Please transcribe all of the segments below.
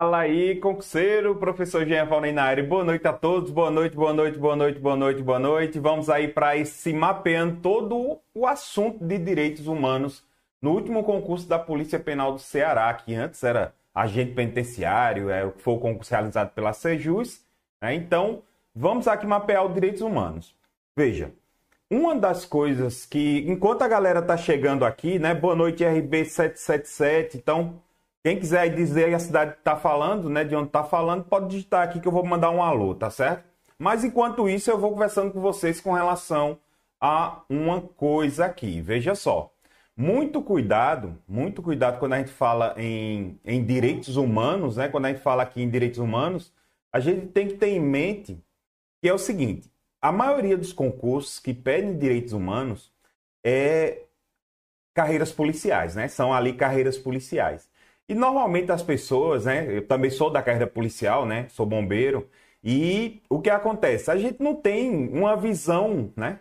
Fala aí, concurseiro, professor Jean Valneinari. Boa noite a todos, boa noite, boa noite, boa noite, boa noite, boa noite. Vamos aí para esse mapeando todo o assunto de direitos humanos no último concurso da Polícia Penal do Ceará, que antes era agente penitenciário, é, foi o concurso realizado pela Sejus. Né? Então, vamos aqui mapear os direitos humanos. Veja, uma das coisas que, enquanto a galera tá chegando aqui, né? Boa noite, RB777. Então, quem quiser dizer a cidade que tá falando, né? De onde tá falando, pode digitar aqui que eu vou mandar um alô, tá certo? Mas enquanto isso, eu vou conversando com vocês com relação a uma coisa aqui. Veja só. Muito cuidado, muito cuidado quando a gente fala em, em direitos humanos, né? Quando a gente fala aqui em direitos humanos, a gente tem que ter em mente que é o seguinte: a maioria dos concursos que pedem direitos humanos é carreiras policiais, né? São ali carreiras policiais. E normalmente as pessoas, né? Eu também sou da carreira policial, né? Sou bombeiro. E o que acontece? A gente não tem uma visão, né?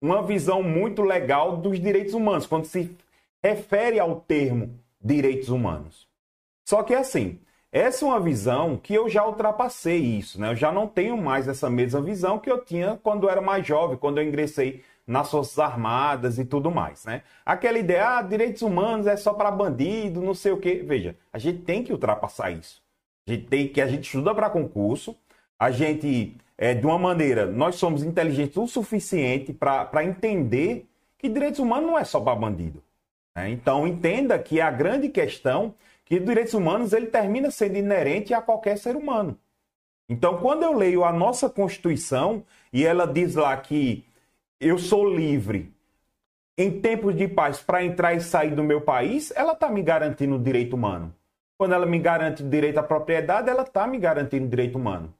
Uma visão muito legal dos direitos humanos, quando se refere ao termo direitos humanos. Só que assim, essa é uma visão que eu já ultrapassei isso, né? Eu já não tenho mais essa mesma visão que eu tinha quando eu era mais jovem, quando eu ingressei nas Forças Armadas e tudo mais, né? Aquela ideia, ah, direitos humanos é só para bandido, não sei o quê. Veja, a gente tem que ultrapassar isso. A gente tem que a gente estuda para concurso, a gente é, de uma maneira, nós somos inteligentes o suficiente para entender que direitos humanos não é só para bandido. Né? Então entenda que a grande questão que direitos humanos ele termina sendo inerente a qualquer ser humano. Então, quando eu leio a nossa Constituição e ela diz lá que eu sou livre em tempos de paz para entrar e sair do meu país, ela está me garantindo o direito humano. Quando ela me garante o direito à propriedade, ela está me garantindo o direito humano.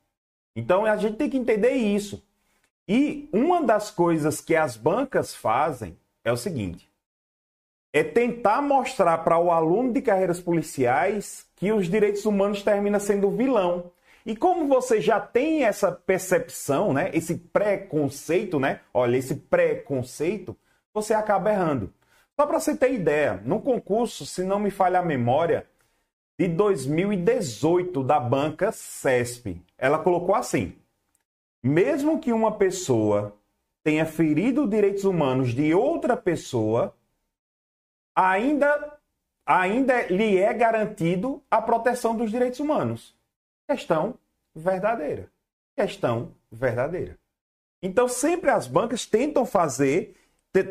Então, a gente tem que entender isso. E uma das coisas que as bancas fazem é o seguinte: é tentar mostrar para o aluno de carreiras policiais que os direitos humanos terminam sendo vilão. E como você já tem essa percepção, né, esse preconceito, né, olha, esse preconceito, você acaba errando. Só para você ter ideia, no concurso, se não me falha a memória, de 2018 da banca CESP, ela colocou assim: mesmo que uma pessoa tenha ferido direitos humanos de outra pessoa, ainda, ainda lhe é garantido a proteção dos direitos humanos. Questão verdadeira. Questão verdadeira. Então, sempre as bancas tentam fazer,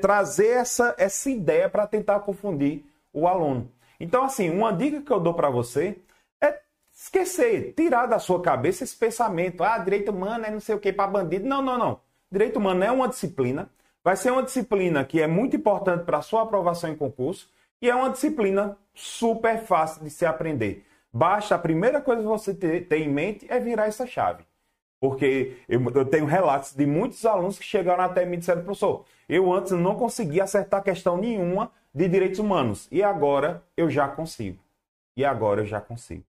trazer essa, essa ideia para tentar confundir o aluno. Então, assim, uma dica que eu dou para você é esquecer, tirar da sua cabeça esse pensamento: ah, direito humano é não sei o que para bandido. Não, não, não. Direito humano é uma disciplina Vai ser uma disciplina que é muito importante para a sua aprovação em concurso e é uma disciplina super fácil de se aprender. Basta a primeira coisa que você ter, ter em mente é virar essa chave. Porque eu, eu, tenho relatos de muitos alunos que chegaram até mim e disseram, professor, eu antes não conseguia acertar questão nenhuma de direitos humanos e agora eu já consigo. E agora eu já consigo.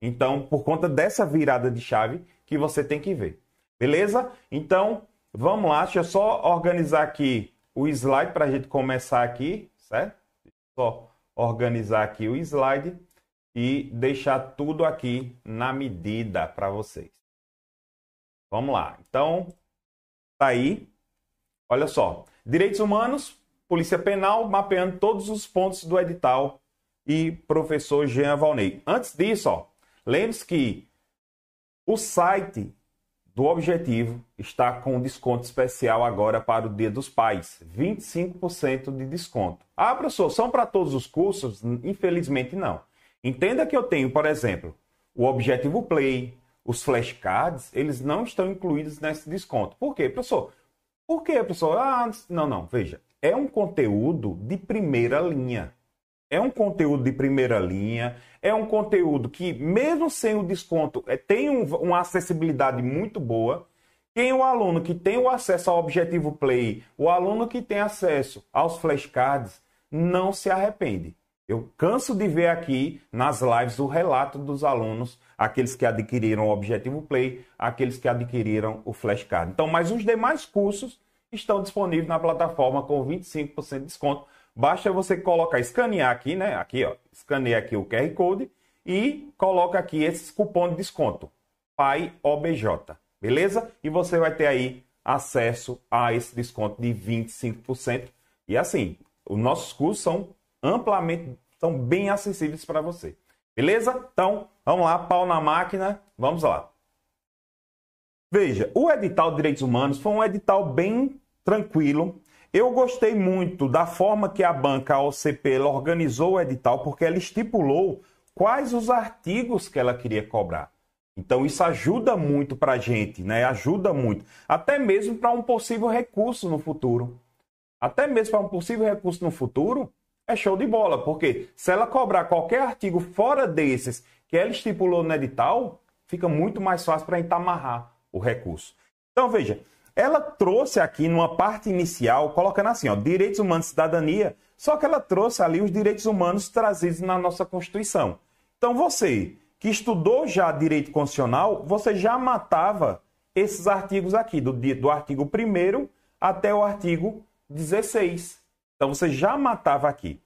Então, por conta dessa virada de chave que você tem que ver. Beleza? Então, Vamos lá, deixa eu só organizar aqui o slide para a gente começar aqui, certo? Só organizar aqui o slide e deixar tudo aqui na medida para vocês. Vamos lá. Então, tá aí. Olha só. Direitos humanos, Polícia Penal, mapeando todos os pontos do edital e professor Jean Valnei. Antes disso, lembre-se que o site do Objetivo está com desconto especial agora para o Dia dos Pais, 25% de desconto. Ah, professor, são para todos os cursos? Infelizmente não. Entenda que eu tenho, por exemplo, o Objetivo Play, os flashcards, eles não estão incluídos nesse desconto. Por quê, professor? Por quê, professor? Ah, não, não, veja, é um conteúdo de primeira linha. É um conteúdo de primeira linha, é um conteúdo que, mesmo sem o desconto, é, tem um, uma acessibilidade muito boa. Quem é o aluno que tem o acesso ao Objetivo Play, o aluno que tem acesso aos flashcards, não se arrepende. Eu canso de ver aqui nas lives o relato dos alunos, aqueles que adquiriram o Objetivo Play, aqueles que adquiriram o flashcard. Então, mas os demais cursos estão disponíveis na plataforma com 25% de desconto Basta você colocar, escanear aqui, né? Aqui, ó, escanear aqui o QR Code e coloca aqui esse cupom de desconto, PAI OBJ, beleza? E você vai ter aí acesso a esse desconto de 25%. E assim, os nossos cursos são amplamente, são bem acessíveis para você. Beleza? Então, vamos lá, pau na máquina, vamos lá. Veja, o edital de direitos humanos foi um edital bem tranquilo. Eu gostei muito da forma que a banca OCP organizou o edital, porque ela estipulou quais os artigos que ela queria cobrar. Então isso ajuda muito para a gente, né? Ajuda muito. Até mesmo para um possível recurso no futuro. Até mesmo para um possível recurso no futuro, é show de bola. Porque se ela cobrar qualquer artigo fora desses que ela estipulou no edital, fica muito mais fácil para a gente amarrar o recurso. Então veja, ela trouxe aqui numa parte inicial, colocando assim, ó, direitos humanos e cidadania, só que ela trouxe ali os direitos humanos trazidos na nossa Constituição. Então você que estudou já direito constitucional, você já matava esses artigos aqui, do, do artigo 1 até o artigo 16. Então você já matava aqui.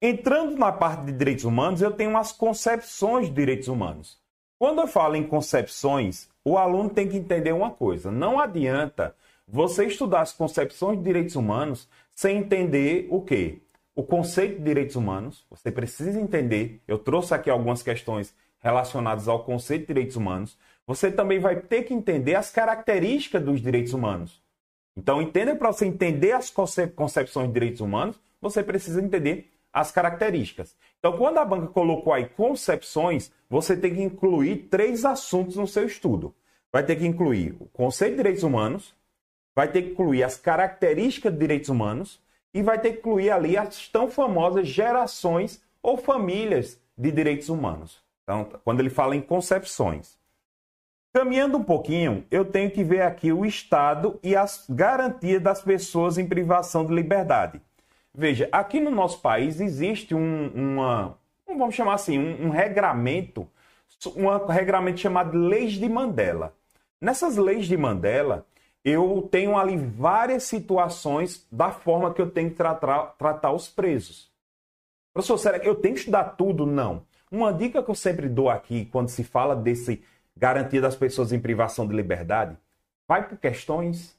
Entrando na parte de direitos humanos, eu tenho as concepções de direitos humanos. Quando eu falo em concepções, o aluno tem que entender uma coisa: não adianta você estudar as concepções de direitos humanos sem entender o quê? o conceito de direitos humanos, você precisa entender. Eu trouxe aqui algumas questões relacionadas ao conceito de direitos humanos. Você também vai ter que entender as características dos direitos humanos. Então, entenda para você entender as concepções de direitos humanos, você precisa entender as características. Então, quando a banca colocou aí concepções, você tem que incluir três assuntos no seu estudo. Vai ter que incluir o conceito de direitos humanos, vai ter que incluir as características de direitos humanos e vai ter que incluir ali as tão famosas gerações ou famílias de direitos humanos. Então, quando ele fala em concepções. Caminhando um pouquinho, eu tenho que ver aqui o Estado e as garantias das pessoas em privação de liberdade. Veja, aqui no nosso país existe um, uma, vamos chamar assim, um, um regramento, um regramento chamado Leis de Mandela. Nessas leis de Mandela, eu tenho ali várias situações da forma que eu tenho que tratar, tratar os presos. Professor, será que eu tenho que estudar tudo? Não. Uma dica que eu sempre dou aqui, quando se fala desse garantia das pessoas em privação de liberdade, vai por questões.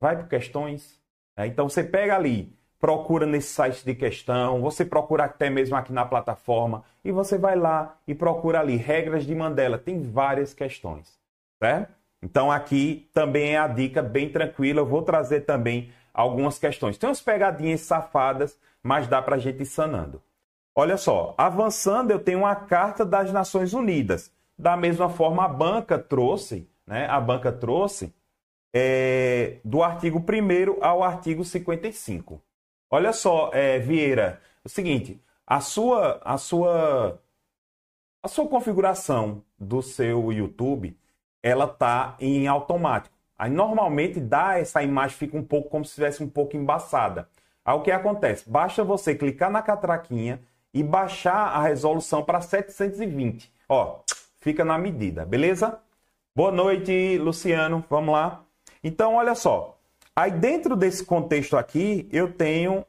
Vai por questões. É, então você pega ali, procura nesse site de questão, você procura até mesmo aqui na plataforma, e você vai lá e procura ali regras de Mandela. Tem várias questões. Certo? Então aqui também é a dica bem tranquila. Eu vou trazer também algumas questões. Tem umas pegadinhas safadas, mas dá para a gente ir sanando. Olha só, avançando, eu tenho uma carta das Nações Unidas. Da mesma forma, a banca trouxe, né? A banca trouxe é, do artigo 1 ao artigo 55. Olha só, é, Vieira, o seguinte, a sua, a sua, a sua configuração do seu YouTube ela tá em automático. Aí normalmente dá essa imagem fica um pouco como se estivesse um pouco embaçada. Aí o que acontece? Basta você clicar na catraquinha e baixar a resolução para 720. Ó, fica na medida, beleza? Boa noite, Luciano. Vamos lá. Então, olha só. Aí dentro desse contexto aqui, eu tenho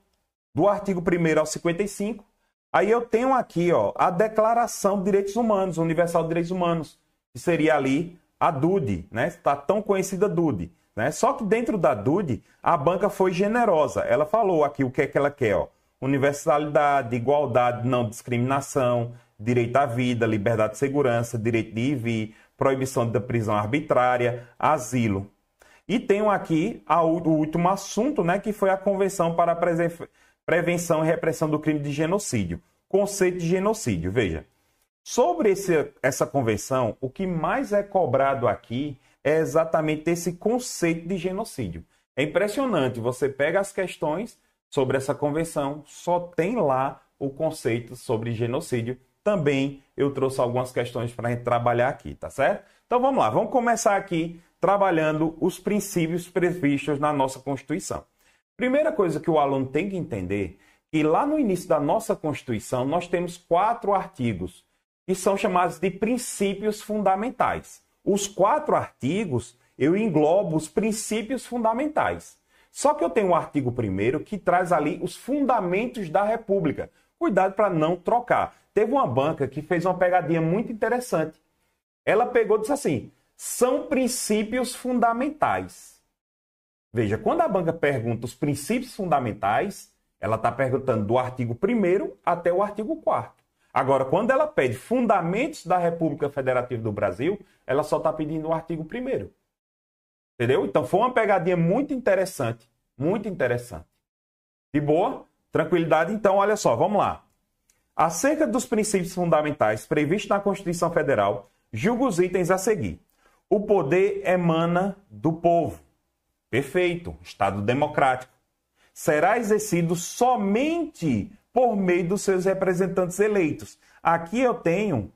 do artigo 1 ao 55, aí eu tenho aqui, ó, a Declaração de Direitos Humanos, Universal de Direitos Humanos, que seria ali a DUDE, né? Está tão conhecida DUDE. Né? Só que dentro da DUDE, a banca foi generosa. Ela falou aqui o que é que ela quer, ó. Universalidade, igualdade, não discriminação, direito à vida, liberdade de segurança, direito de ir e vir, proibição da prisão arbitrária, asilo. E tenho aqui a, o último assunto, né, que foi a Convenção para a Prevenção e Repressão do Crime de Genocídio. Conceito de genocídio, veja. Sobre esse, essa convenção, o que mais é cobrado aqui é exatamente esse conceito de genocídio. É impressionante, você pega as questões sobre essa convenção, só tem lá o conceito sobre genocídio. Também eu trouxe algumas questões para a gente trabalhar aqui, tá certo? Então vamos lá, vamos começar aqui trabalhando os princípios previstos na nossa Constituição. Primeira coisa que o aluno tem que entender que lá no início da nossa Constituição nós temos quatro artigos que são chamados de princípios fundamentais. Os quatro artigos, eu englobo os princípios fundamentais. Só que eu tenho o um artigo primeiro que traz ali os fundamentos da República. Cuidado para não trocar. Teve uma banca que fez uma pegadinha muito interessante. Ela pegou e disse assim: são princípios fundamentais. Veja, quando a banca pergunta os princípios fundamentais, ela está perguntando do artigo 1 até o artigo 4. Agora, quando ela pede fundamentos da República Federativa do Brasil, ela só está pedindo o artigo 1. Entendeu? Então foi uma pegadinha muito interessante. Muito interessante. De boa? Tranquilidade? Então, olha só, vamos lá. Acerca dos princípios fundamentais previstos na Constituição Federal, julgo os itens a seguir. O poder emana do povo. Perfeito. Estado democrático. Será exercido somente por meio dos seus representantes eleitos. Aqui eu tenho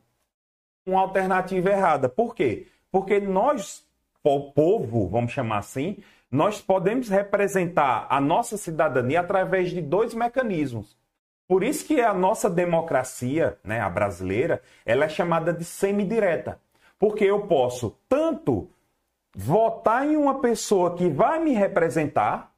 uma alternativa errada. Por quê? Porque nós, o povo, vamos chamar assim, nós podemos representar a nossa cidadania através de dois mecanismos. Por isso que a nossa democracia, né, a brasileira, ela é chamada de semidireta. Porque eu posso tanto votar em uma pessoa que vai me representar,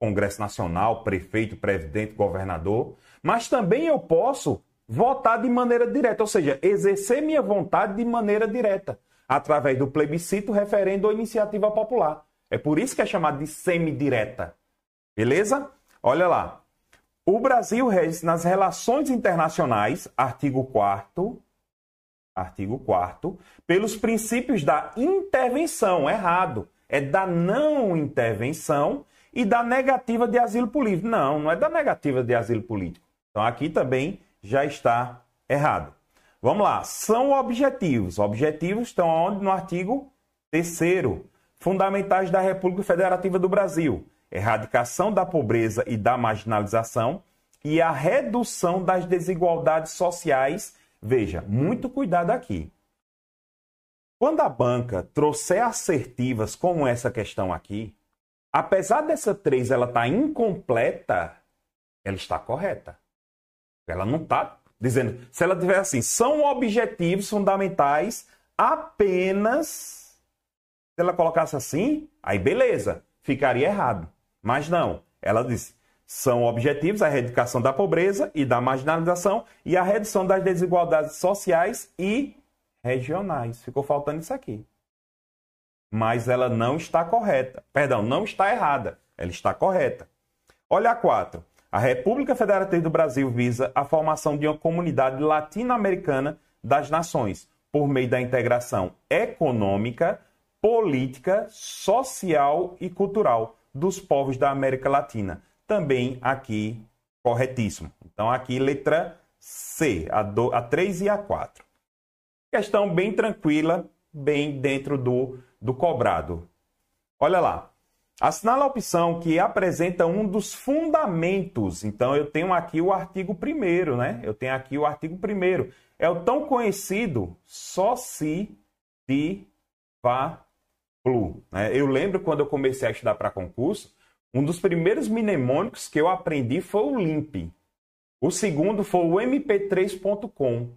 Congresso Nacional, prefeito, presidente, governador, mas também eu posso votar de maneira direta, ou seja, exercer minha vontade de maneira direta, através do plebiscito, referendo ou iniciativa popular. É por isso que é chamado de semidireta. Beleza? Olha lá. O Brasil rege nas relações internacionais, artigo 4 artigo 4 pelos princípios da intervenção, errado. É da não intervenção e da negativa de asilo político. Não, não é da negativa de asilo político. Então aqui também já está errado. Vamos lá, são objetivos. Objetivos estão onde? No artigo 3 fundamentais da República Federativa do Brasil: erradicação da pobreza e da marginalização e a redução das desigualdades sociais. Veja, muito cuidado aqui. Quando a banca trouxer assertivas como essa questão aqui, apesar dessa três ela estar tá incompleta, ela está correta. Ela não está dizendo. Se ela tiver assim, são objetivos fundamentais apenas se ela colocasse assim, aí beleza, ficaria errado. Mas não, ela disse: são objetivos a erradicação da pobreza e da marginalização e a redução das desigualdades sociais e regionais. Ficou faltando isso aqui. Mas ela não está correta. Perdão, não está errada. Ela está correta. Olha a 4. A República Federativa do Brasil visa a formação de uma comunidade latino-americana das nações por meio da integração econômica, política, social e cultural dos povos da América Latina. Também aqui, corretíssimo. Então, aqui, letra C, a, do, a 3 e a 4. Questão bem tranquila, bem dentro do, do cobrado. Olha lá. Assinala a opção que apresenta um dos fundamentos. Então, eu tenho aqui o artigo 1 né? Eu tenho aqui o artigo 1 É o tão conhecido só se de Né? Eu lembro quando eu comecei a estudar para concurso, um dos primeiros mnemônicos que eu aprendi foi o LIMP. O segundo foi o MP3.com.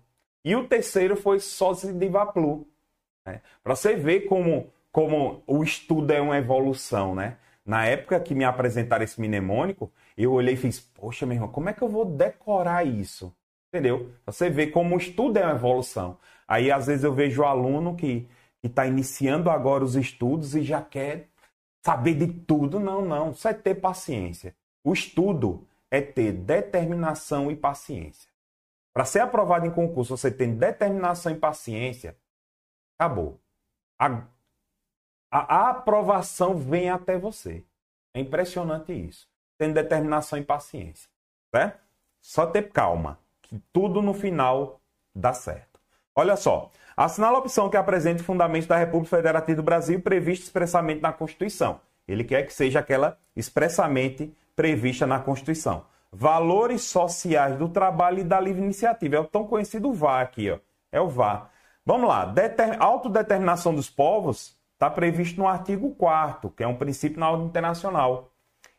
E o terceiro foi Sosdivaplu. Né? Para você ver como, como o estudo é uma evolução, né? Na época que me apresentaram esse mnemônico, eu olhei e fiz, poxa, meu irmão, como é que eu vou decorar isso? Entendeu? Você vê como o estudo é uma evolução. Aí, às vezes, eu vejo o aluno que que está iniciando agora os estudos e já quer saber de tudo. Não, não. Isso é ter paciência. O estudo é ter determinação e paciência. Para ser aprovado em concurso, você tem determinação e paciência, acabou. A, a, a aprovação vem até você. É impressionante isso. Tem determinação e paciência. Certo? Só ter calma, que tudo no final dá certo. Olha só, Assinala a opção que apresente fundamentos da República Federativa do Brasil previsto expressamente na Constituição. Ele quer que seja aquela expressamente prevista na Constituição. Valores sociais do trabalho e da livre iniciativa. É o tão conhecido VAR aqui, ó. É o VAR. Vamos lá. Deter... Autodeterminação dos povos está previsto no artigo 4 que é um princípio na ordem internacional.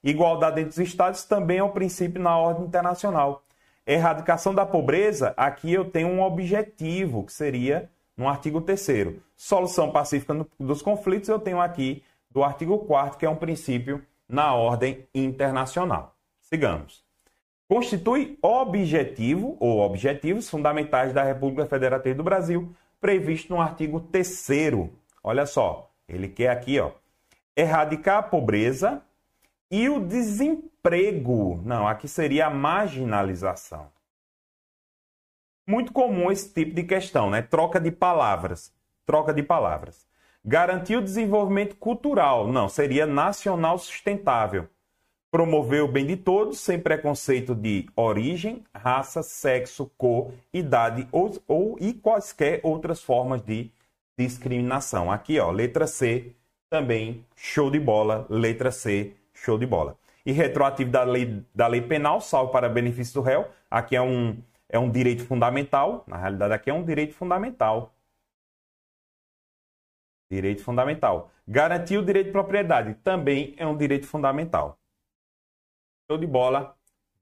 Igualdade entre os Estados também é um princípio na ordem internacional. Erradicação da pobreza, aqui eu tenho um objetivo, que seria no artigo 3 Solução pacífica dos conflitos, eu tenho aqui do artigo 4 que é um princípio na ordem internacional. Sigamos. constitui objetivo ou objetivos fundamentais da República Federativa do Brasil, previsto no artigo 3 Olha só, ele quer aqui, ó, erradicar a pobreza e o desemprego. Não, aqui seria a marginalização. Muito comum esse tipo de questão, né? Troca de palavras. Troca de palavras. Garantir o desenvolvimento cultural. Não, seria nacional sustentável. Promover o bem de todos, sem preconceito de origem, raça, sexo, cor, idade ou, ou e quaisquer outras formas de discriminação. Aqui, ó, letra C, também show de bola. Letra C, show de bola. E retroativo da lei, da lei penal, salvo para benefício do réu. Aqui é um, é um direito fundamental. Na realidade, aqui é um direito fundamental. Direito fundamental. Garantir o direito de propriedade também é um direito fundamental. Show de bola,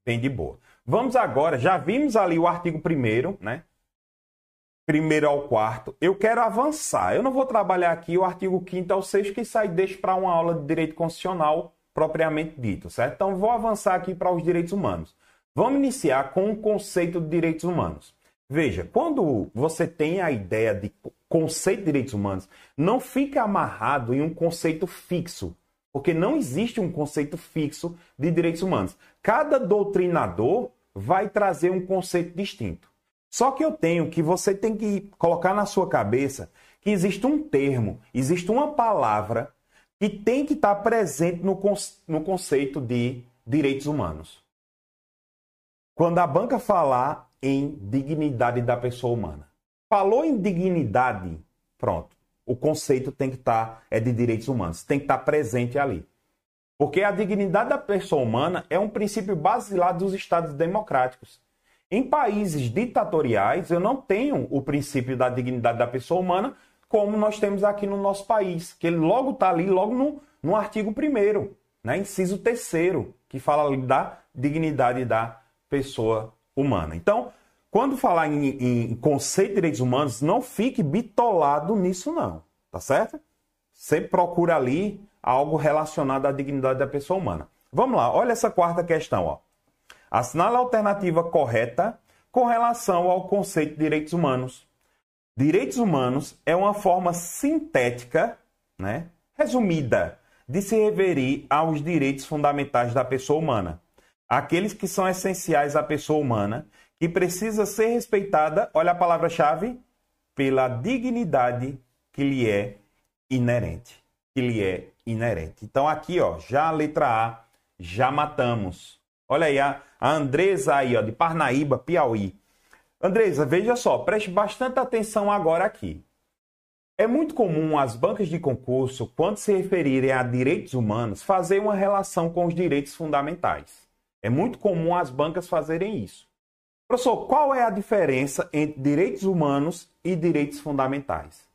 bem de boa. Vamos agora, já vimos ali o artigo 1 né? Primeiro ao quarto. Eu quero avançar. Eu não vou trabalhar aqui o artigo 5 ao 6, que sai deixa para uma aula de direito constitucional propriamente dito, certo? Então vou avançar aqui para os direitos humanos. Vamos iniciar com o conceito de direitos humanos. Veja, quando você tem a ideia de conceito de direitos humanos, não fica amarrado em um conceito fixo, porque não existe um conceito fixo de direitos humanos. Cada doutrinador vai trazer um conceito distinto. Só que eu tenho que você tem que colocar na sua cabeça que existe um termo, existe uma palavra que tem que estar presente no, no conceito de direitos humanos. Quando a banca falar em dignidade da pessoa humana. Falou em dignidade, pronto. O conceito tem que estar é de direitos humanos, tem que estar presente ali. Porque a dignidade da pessoa humana é um princípio basilar dos estados democráticos. Em países ditatoriais, eu não tenho o princípio da dignidade da pessoa humana como nós temos aqui no nosso país, que ele logo está ali, logo no, no artigo 1 né, inciso 3 que fala da dignidade da pessoa humana. Então, quando falar em, em conceito de direitos humanos, não fique bitolado nisso não, tá certo? Sempre procura ali algo relacionado à dignidade da pessoa humana. Vamos lá, olha essa quarta questão, ó. Assinale a alternativa correta com relação ao conceito de direitos humanos. Direitos humanos é uma forma sintética, né, resumida, de se referir aos direitos fundamentais da pessoa humana, aqueles que são essenciais à pessoa humana, que precisa ser respeitada, olha a palavra-chave, pela dignidade que lhe é inerente. Que lhe é inerente. Então, aqui, ó, já a letra A, já matamos. Olha aí, a, Andresa aí, ó, de Parnaíba, Piauí. Andresa, veja só, preste bastante atenção agora aqui. É muito comum as bancas de concurso, quando se referirem a direitos humanos, fazer uma relação com os direitos fundamentais. É muito comum as bancas fazerem isso. Professor, qual é a diferença entre direitos humanos e direitos fundamentais?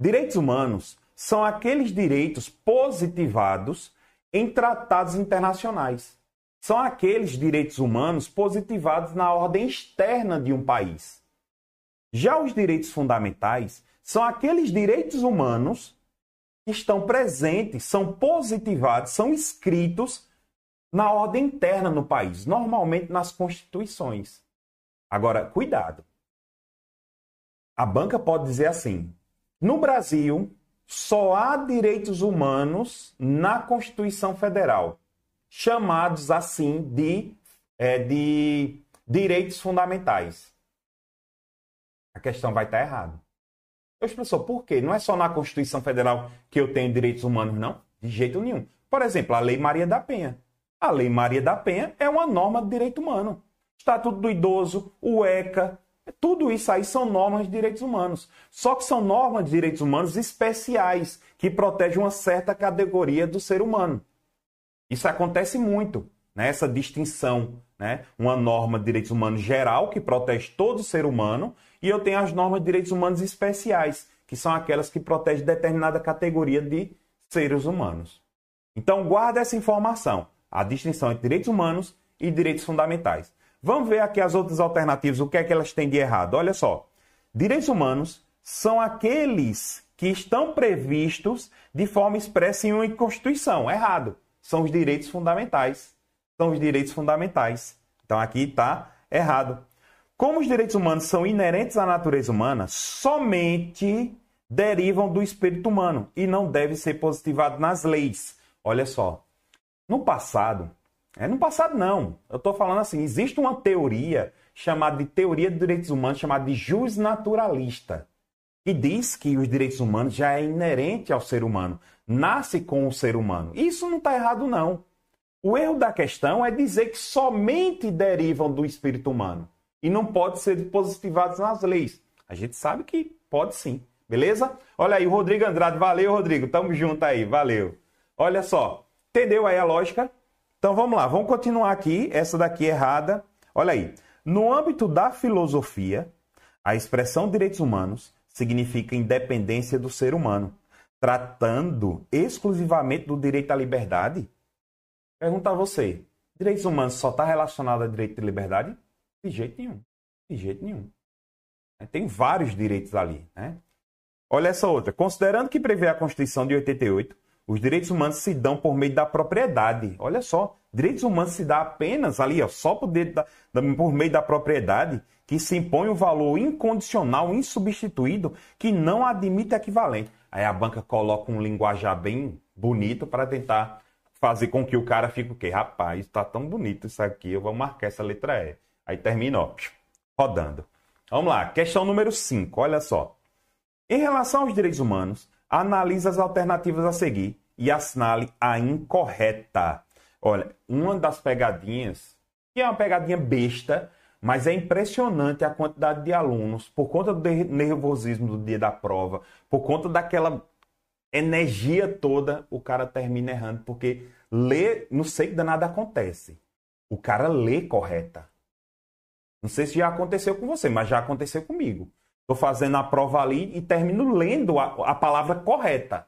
Direitos humanos são aqueles direitos positivados em tratados internacionais. São aqueles direitos humanos positivados na ordem externa de um país. Já os direitos fundamentais são aqueles direitos humanos que estão presentes, são positivados, são escritos na ordem interna no país, normalmente nas constituições. Agora, cuidado. A banca pode dizer assim: no Brasil, só há direitos humanos na Constituição Federal, chamados assim de, é, de direitos fundamentais. A questão vai estar errada. Eu professor, por quê? Não é só na Constituição Federal que eu tenho direitos humanos, não? De jeito nenhum. Por exemplo, a Lei Maria da Penha. A Lei Maria da Penha é uma norma de direito humano. Estatuto do Idoso, o ECA, tudo isso aí são normas de direitos humanos. Só que são normas de direitos humanos especiais, que protegem uma certa categoria do ser humano. Isso acontece muito, né? essa distinção. Né? Uma norma de direitos humanos geral, que protege todo ser humano, e eu tenho as normas de direitos humanos especiais, que são aquelas que protegem determinada categoria de seres humanos. Então, guarda essa informação a distinção entre direitos humanos e direitos fundamentais. Vamos ver aqui as outras alternativas, o que é que elas têm de errado. Olha só. Direitos humanos são aqueles que estão previstos de forma expressa em uma Constituição. Errado. São os direitos fundamentais. São os direitos fundamentais. Então aqui está errado. Como os direitos humanos são inerentes à natureza humana, somente derivam do espírito humano e não devem ser positivados nas leis. Olha só, no passado, é no passado não, eu estou falando assim, existe uma teoria chamada de teoria de direitos humanos, chamada de jus naturalista, que diz que os direitos humanos já é inerente ao ser humano, nasce com o ser humano. Isso não está errado não. O erro da questão é dizer que somente derivam do espírito humano e não pode ser positivados nas leis. A gente sabe que pode sim, beleza? Olha aí, Rodrigo Andrade, valeu, Rodrigo, tamo junto aí, valeu. Olha só, entendeu aí a lógica? Então vamos lá, vamos continuar aqui, essa daqui é errada. Olha aí, no âmbito da filosofia, a expressão direitos humanos significa independência do ser humano, tratando exclusivamente do direito à liberdade. Pergunta a você, direitos humanos só está relacionado a direito de liberdade? De jeito nenhum. De jeito nenhum. Tem vários direitos ali. Né? Olha essa outra. Considerando que prevê a Constituição de 88, os direitos humanos se dão por meio da propriedade. Olha só, direitos humanos se dá apenas ali, ó, só por, da, por meio da propriedade, que se impõe um valor incondicional, insubstituído, que não admite equivalente. Aí a banca coloca um linguajar bem bonito para tentar fazer com que o cara fique o quê? Rapaz, está tão bonito isso aqui, eu vou marcar essa letra E. Aí termina, ó, rodando. Vamos lá, questão número 5, olha só. Em relação aos direitos humanos, analise as alternativas a seguir e assinale a incorreta. Olha, uma das pegadinhas, que é uma pegadinha besta, mas é impressionante a quantidade de alunos, por conta do nervosismo do dia da prova, por conta daquela energia toda, o cara termina errando, porque lê, não sei que danada acontece. O cara lê correta. Não sei se já aconteceu com você, mas já aconteceu comigo. Estou fazendo a prova ali e termino lendo a, a palavra correta.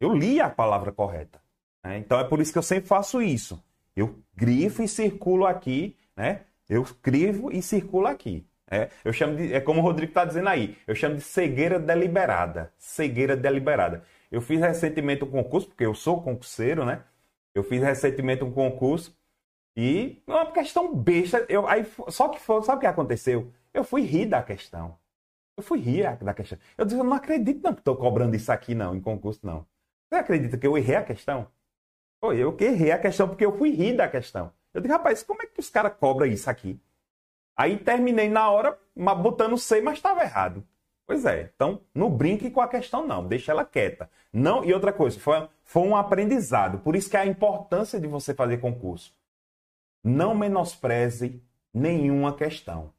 Eu li a palavra correta. Né? Então é por isso que eu sempre faço isso. Eu grifo e circulo aqui, né? Eu escrevo e circulo aqui. É, eu chamo de, é como o Rodrigo está dizendo aí, eu chamo de cegueira deliberada. Cegueira deliberada. Eu fiz recentemente um concurso, porque eu sou concurseiro, né? Eu fiz recentemente um concurso e uma questão besta. Eu, aí, só que foi, sabe o que aconteceu? Eu fui rir da questão. Eu fui rir da questão. Eu disse, eu não acredito não que estou cobrando isso aqui não, em concurso não. Você acredita que eu errei a questão? Foi eu que errei a questão porque eu fui rir da questão. Eu disse, rapaz, como é que os caras cobram isso aqui? Aí terminei na hora botando C, mas estava errado. Pois é, então não brinque com a questão não, deixa ela quieta. Não, e outra coisa, foi, foi um aprendizado. Por isso que é a importância de você fazer concurso. Não menospreze nenhuma questão.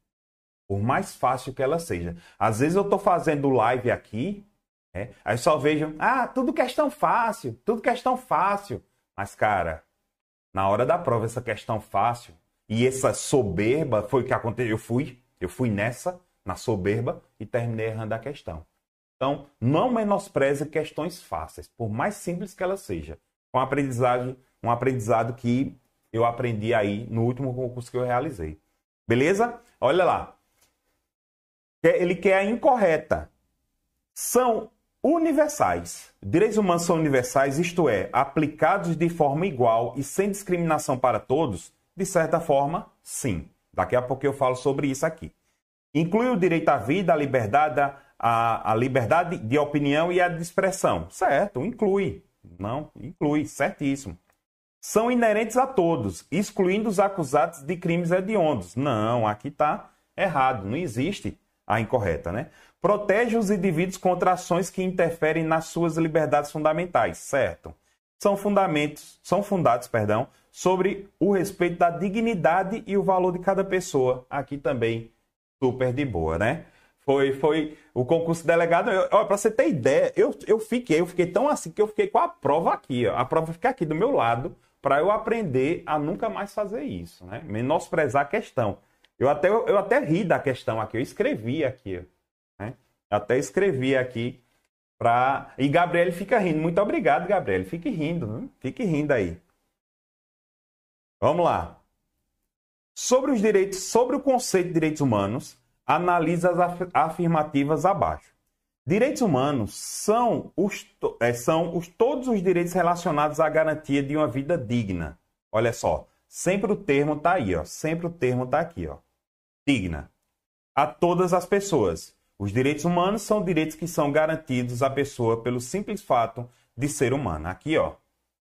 Por mais fácil que ela seja. Às vezes eu estou fazendo live aqui, é, aí só vejo, ah, tudo questão fácil, tudo questão fácil. Mas, cara, na hora da prova, essa questão fácil e essa soberba foi o que aconteceu. Eu fui, eu fui nessa, na soberba, e terminei errando a questão. Então, não menospreze questões fáceis, por mais simples que ela seja. Um aprendizado, um aprendizado que eu aprendi aí no último concurso que eu realizei. Beleza? Olha lá. Ele quer a incorreta. São universais. Direitos humanos são universais, isto é, aplicados de forma igual e sem discriminação para todos? De certa forma, sim. Daqui a pouco eu falo sobre isso aqui. Inclui o direito à vida, à liberdade, à, à liberdade de opinião e à de expressão. Certo, inclui. Não, inclui, certíssimo são inerentes a todos, excluindo os acusados de crimes hediondos. Não, aqui está errado, não existe a incorreta, né? Protege os indivíduos contra ações que interferem nas suas liberdades fundamentais, certo? São fundamentos, são fundados, perdão, sobre o respeito da dignidade e o valor de cada pessoa. Aqui também super de boa, né? Foi, foi o concurso delegado. Para você ter ideia, eu, eu fiquei, eu fiquei tão assim que eu fiquei com a prova aqui. Ó. A prova fica aqui do meu lado para eu aprender a nunca mais fazer isso, né? Menosprezar a questão. Eu até, eu até ri da questão aqui, eu escrevi aqui, né? Até escrevi aqui para e Gabriel fica rindo. Muito obrigado, Gabriel. Fique rindo, né? fique rindo aí. Vamos lá. Sobre os direitos, sobre o conceito de direitos humanos, analisa as afirmativas abaixo. Direitos humanos são, os, é, são os, todos os direitos relacionados à garantia de uma vida digna. Olha só, Sempre o termo está aí, ó. Sempre o termo está aqui, ó. Digna. A todas as pessoas. Os direitos humanos são direitos que são garantidos à pessoa pelo simples fato de ser humano. Aqui, ó.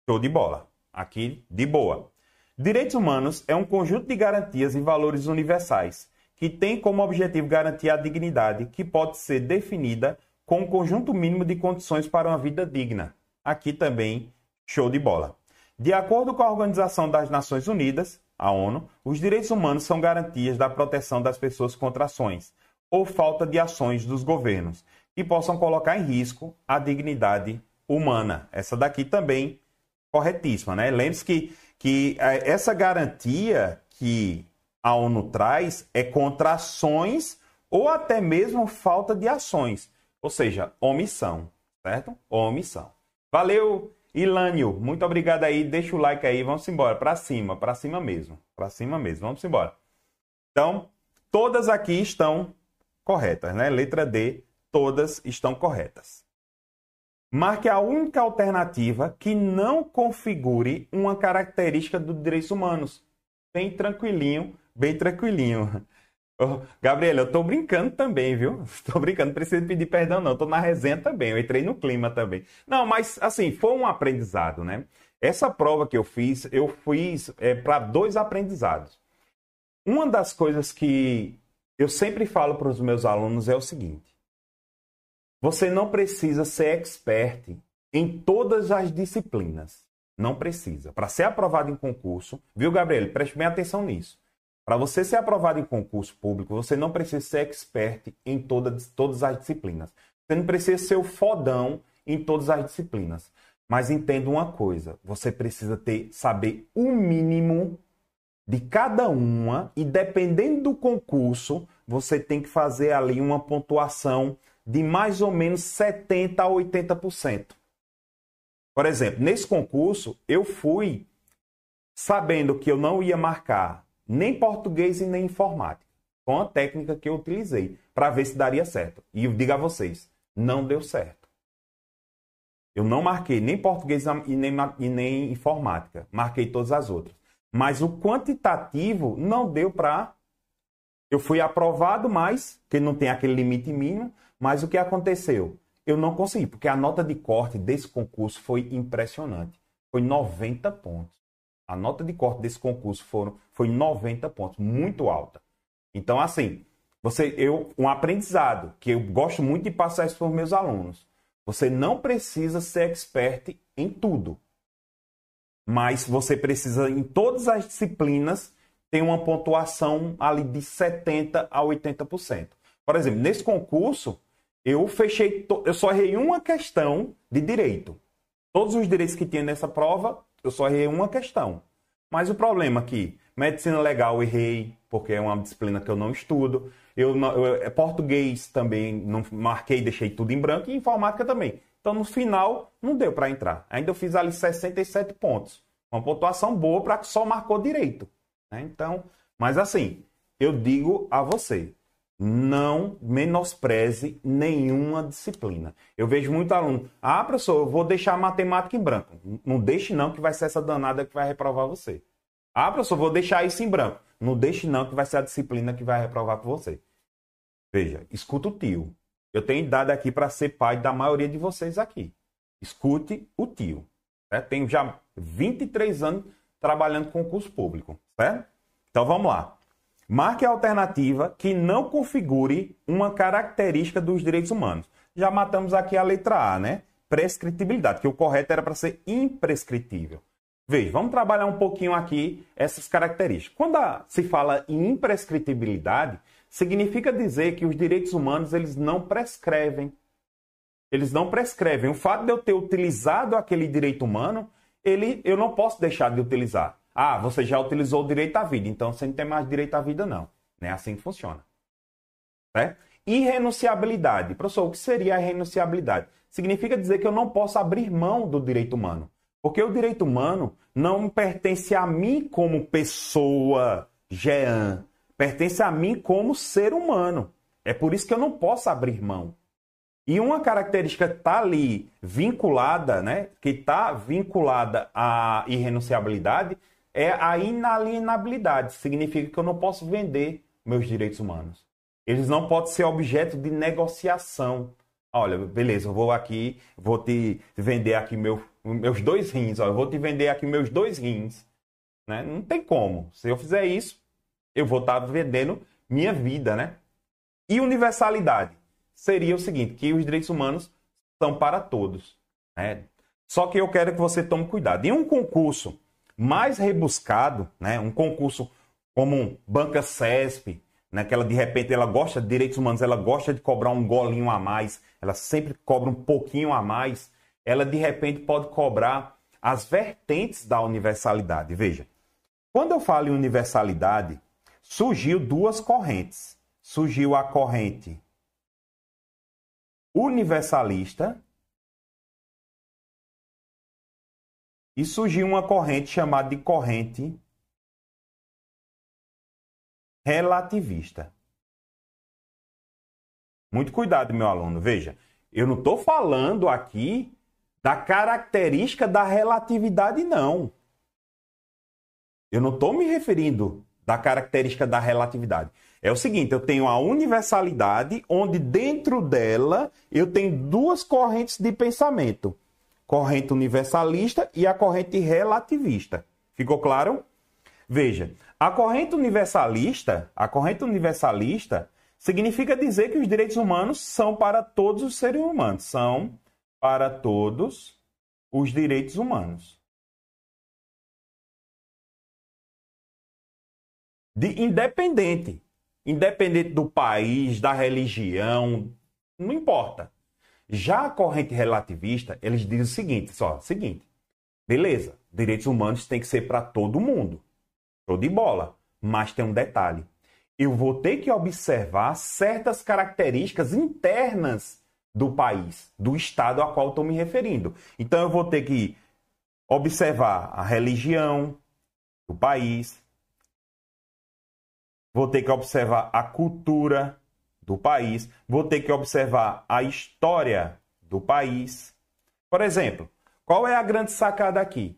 Show de bola. Aqui, de boa. Direitos humanos é um conjunto de garantias e valores universais que tem como objetivo garantir a dignidade que pode ser definida com um conjunto mínimo de condições para uma vida digna. Aqui também, show de bola. De acordo com a Organização das Nações Unidas, a ONU, os direitos humanos são garantias da proteção das pessoas contra ações ou falta de ações dos governos que possam colocar em risco a dignidade humana. Essa daqui também corretíssima, né? Lembre-se que, que eh, essa garantia que a ONU traz é contra ações ou até mesmo falta de ações. Ou seja, omissão, certo? Omissão. Valeu, Ilânio. Muito obrigado aí. Deixa o like aí. Vamos embora. Para cima, para cima mesmo. Para cima mesmo. Vamos embora. Então, todas aqui estão corretas, né? Letra D, todas estão corretas. Marque a única alternativa que não configure uma característica dos direitos humanos. Bem tranquilinho, bem tranquilinho. Gabriela, eu tô brincando também, viu? Tô brincando, não preciso pedir perdão, não. Tô na resenha também, eu entrei no clima também. Não, mas assim, foi um aprendizado, né? Essa prova que eu fiz, eu fiz é, para dois aprendizados. Uma das coisas que eu sempre falo para os meus alunos é o seguinte: você não precisa ser expert em todas as disciplinas. Não precisa. Para ser aprovado em concurso, viu, Gabriel? Preste bem atenção nisso. Para você ser aprovado em concurso público, você não precisa ser expert em todas, todas as disciplinas. Você não precisa ser o fodão em todas as disciplinas. Mas entenda uma coisa: você precisa ter saber o mínimo de cada uma e dependendo do concurso, você tem que fazer ali uma pontuação de mais ou menos 70 a 80%. Por exemplo, nesse concurso eu fui sabendo que eu não ia marcar nem português e nem informática. Com a técnica que eu utilizei para ver se daria certo. E eu digo a vocês, não deu certo. Eu não marquei nem português e nem, e nem informática. Marquei todas as outras. Mas o quantitativo não deu para. Eu fui aprovado, mas, que não tem aquele limite mínimo, mas o que aconteceu? Eu não consegui, porque a nota de corte desse concurso foi impressionante. Foi 90 pontos. A nota de corte desse concurso foram, foi 90 pontos, muito alta. Então, assim, você, eu, um aprendizado que eu gosto muito de passar isso para os meus alunos. Você não precisa ser expert em tudo. Mas você precisa, em todas as disciplinas, ter uma pontuação ali de 70% a 80%. Por exemplo, nesse concurso, eu fechei, eu só errei uma questão de direito. Todos os direitos que tinha nessa prova, eu só errei uma questão. Mas o problema aqui, medicina legal errei, porque é uma disciplina que eu não estudo. Eu, eu é português também não marquei, deixei tudo em branco e informática também. Então no final não deu para entrar. Ainda eu fiz ali 67 pontos. Uma pontuação boa para que só marcou direito. Né? Então, mas assim, eu digo a você, não menospreze nenhuma disciplina. Eu vejo muito aluno, ah, professor, eu vou deixar matemática em branco. Não deixe não, que vai ser essa danada que vai reprovar você. Ah, professor, vou deixar isso em branco. Não deixe não, que vai ser a disciplina que vai reprovar por você. Veja, escuta o tio. Eu tenho idade aqui para ser pai da maioria de vocês aqui. Escute o tio. Tenho já 23 anos trabalhando com concurso público. Certo? Então vamos lá. Marque a alternativa que não configure uma característica dos direitos humanos. Já matamos aqui a letra A, né? Prescritibilidade, que o correto era para ser imprescritível. Veja, vamos trabalhar um pouquinho aqui essas características. Quando se fala em imprescritibilidade, significa dizer que os direitos humanos eles não prescrevem. Eles não prescrevem. O fato de eu ter utilizado aquele direito humano, ele, eu não posso deixar de utilizar. Ah, você já utilizou o direito à vida, então você não tem mais direito à vida, não. Não é assim que funciona. Certo? Irrenunciabilidade. Professor, o que seria a irrenunciabilidade? Significa dizer que eu não posso abrir mão do direito humano. Porque o direito humano não pertence a mim como pessoa, Jean. Pertence a mim como ser humano. É por isso que eu não posso abrir mão. E uma característica que está ali vinculada, né, que está vinculada à irrenunciabilidade, é a inalienabilidade. Significa que eu não posso vender meus direitos humanos. Eles não podem ser objeto de negociação. Olha, beleza, eu vou aqui, vou te vender aqui meu, meus dois rins, ó, eu vou te vender aqui meus dois rins. Né? Não tem como. Se eu fizer isso, eu vou estar vendendo minha vida, né? E universalidade seria o seguinte, que os direitos humanos são para todos. Né? Só que eu quero que você tome cuidado. Em um concurso mais rebuscado, né, um concurso como Banca CESP, né, que ela de repente ela gosta de direitos humanos, ela gosta de cobrar um golinho a mais, ela sempre cobra um pouquinho a mais, ela de repente pode cobrar as vertentes da universalidade. Veja, quando eu falo em universalidade, surgiu duas correntes. Surgiu a corrente universalista e surgiu uma corrente chamada de corrente relativista. Muito cuidado, meu aluno. Veja, eu não estou falando aqui da característica da relatividade, não. Eu não estou me referindo da característica da relatividade. É o seguinte, eu tenho a universalidade, onde dentro dela eu tenho duas correntes de pensamento corrente universalista e a corrente relativista. Ficou claro? Veja, a corrente universalista, a corrente universalista significa dizer que os direitos humanos são para todos os seres humanos, são para todos os direitos humanos. De independente, independente do país, da religião, não importa. Já a corrente relativista, eles dizem o seguinte, só, seguinte, beleza, direitos humanos tem que ser para todo mundo. Show de bola. Mas tem um detalhe. Eu vou ter que observar certas características internas do país, do estado a qual estou me referindo. Então eu vou ter que observar a religião do país, vou ter que observar a cultura do país, vou ter que observar a história do país. Por exemplo, qual é a grande sacada aqui?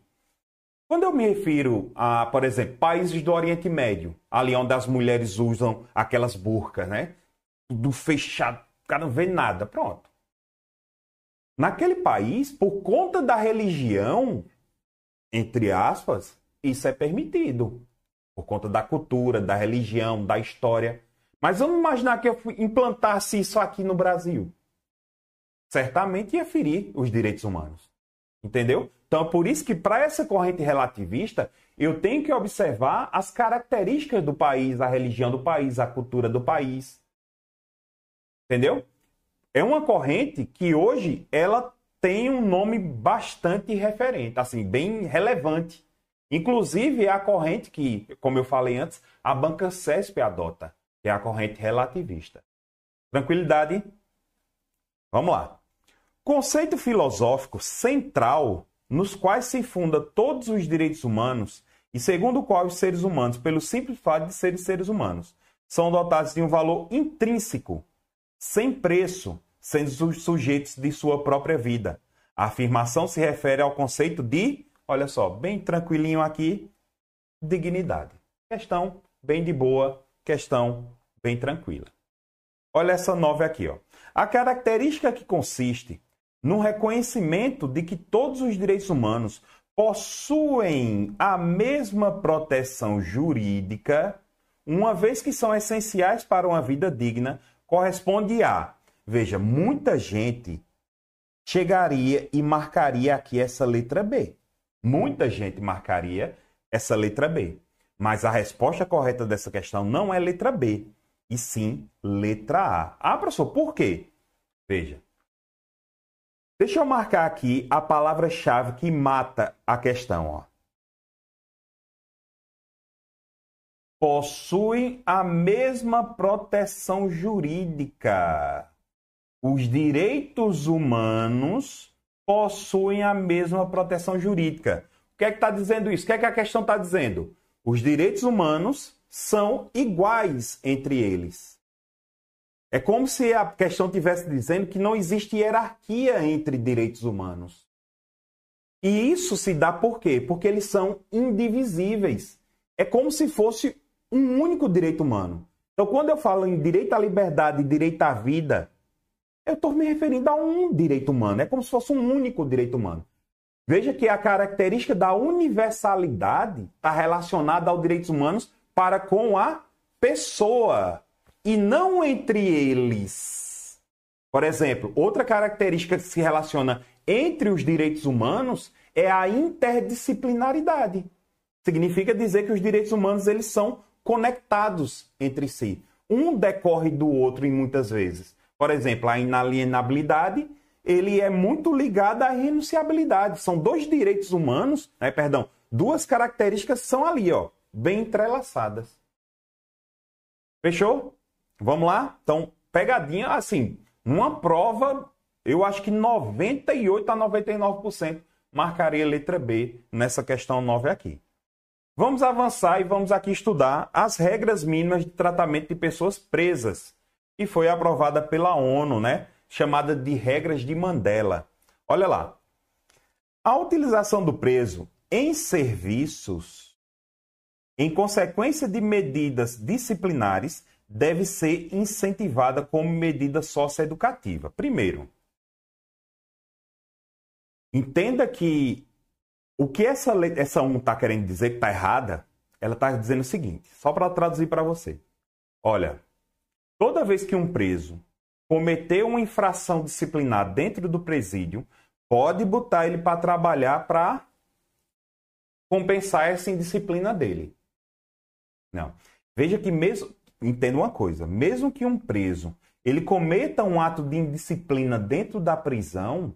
Quando eu me refiro a, por exemplo, países do Oriente Médio, ali onde as mulheres usam aquelas burcas, né? Tudo fechado, o cara não vê nada, pronto. Naquele país, por conta da religião, entre aspas, isso é permitido. Por conta da cultura, da religião, da história. Mas vamos imaginar que eu implantasse isso aqui no Brasil. Certamente ia ferir os direitos humanos. Entendeu? Então, por isso que para essa corrente relativista, eu tenho que observar as características do país, a religião do país, a cultura do país. Entendeu? É uma corrente que hoje ela tem um nome bastante referente, assim, bem relevante. Inclusive é a corrente que, como eu falei antes, a banca CESP adota que é a corrente relativista. Tranquilidade? Vamos lá. Conceito filosófico central nos quais se funda todos os direitos humanos e segundo o qual os seres humanos, pelo simples fato de serem seres humanos, são dotados de um valor intrínseco, sem preço, sendo sujeitos de sua própria vida. A afirmação se refere ao conceito de, olha só, bem tranquilinho aqui, dignidade. Questão bem de boa, questão bem tranquila. Olha essa nove aqui, ó. A característica que consiste no reconhecimento de que todos os direitos humanos possuem a mesma proteção jurídica, uma vez que são essenciais para uma vida digna, corresponde a. Veja, muita gente chegaria e marcaria aqui essa letra B. Muita gente marcaria essa letra B. Mas a resposta correta dessa questão não é letra B, e sim letra A. Ah, professor, por quê? Veja. Deixa eu marcar aqui a palavra-chave que mata a questão. Ó. Possuem a mesma proteção jurídica. Os direitos humanos possuem a mesma proteção jurídica. O que é que está dizendo isso? O que é que a questão está dizendo? Os direitos humanos são iguais entre eles. É como se a questão estivesse dizendo que não existe hierarquia entre direitos humanos. E isso se dá por quê? Porque eles são indivisíveis. É como se fosse um único direito humano. Então, quando eu falo em direito à liberdade e direito à vida, eu estou me referindo a um direito humano. É como se fosse um único direito humano. Veja que a característica da universalidade está relacionada aos direitos humanos para com a pessoa e não entre eles. Por exemplo, outra característica que se relaciona entre os direitos humanos é a interdisciplinaridade. Significa dizer que os direitos humanos eles são conectados entre si. Um decorre do outro em muitas vezes. Por exemplo, a inalienabilidade, ele é muito ligado à renunciabilidade. São dois direitos humanos, né, perdão, duas características são ali, ó, bem entrelaçadas. Fechou? Vamos lá? Então, pegadinha, assim, numa prova, eu acho que 98 a 99% marcaria a letra B nessa questão 9 aqui. Vamos avançar e vamos aqui estudar as regras mínimas de tratamento de pessoas presas, que foi aprovada pela ONU, né? Chamada de regras de Mandela. Olha lá. A utilização do preso em serviços, em consequência de medidas disciplinares, deve ser incentivada como medida socioeducativa. Primeiro, entenda que o que essa, essa 1 está querendo dizer que está errada, ela está dizendo o seguinte, só para traduzir para você. Olha, toda vez que um preso cometeu uma infração disciplinar dentro do presídio, pode botar ele para trabalhar para compensar essa indisciplina dele. Não. Veja que mesmo entenda uma coisa, mesmo que um preso ele cometa um ato de indisciplina dentro da prisão,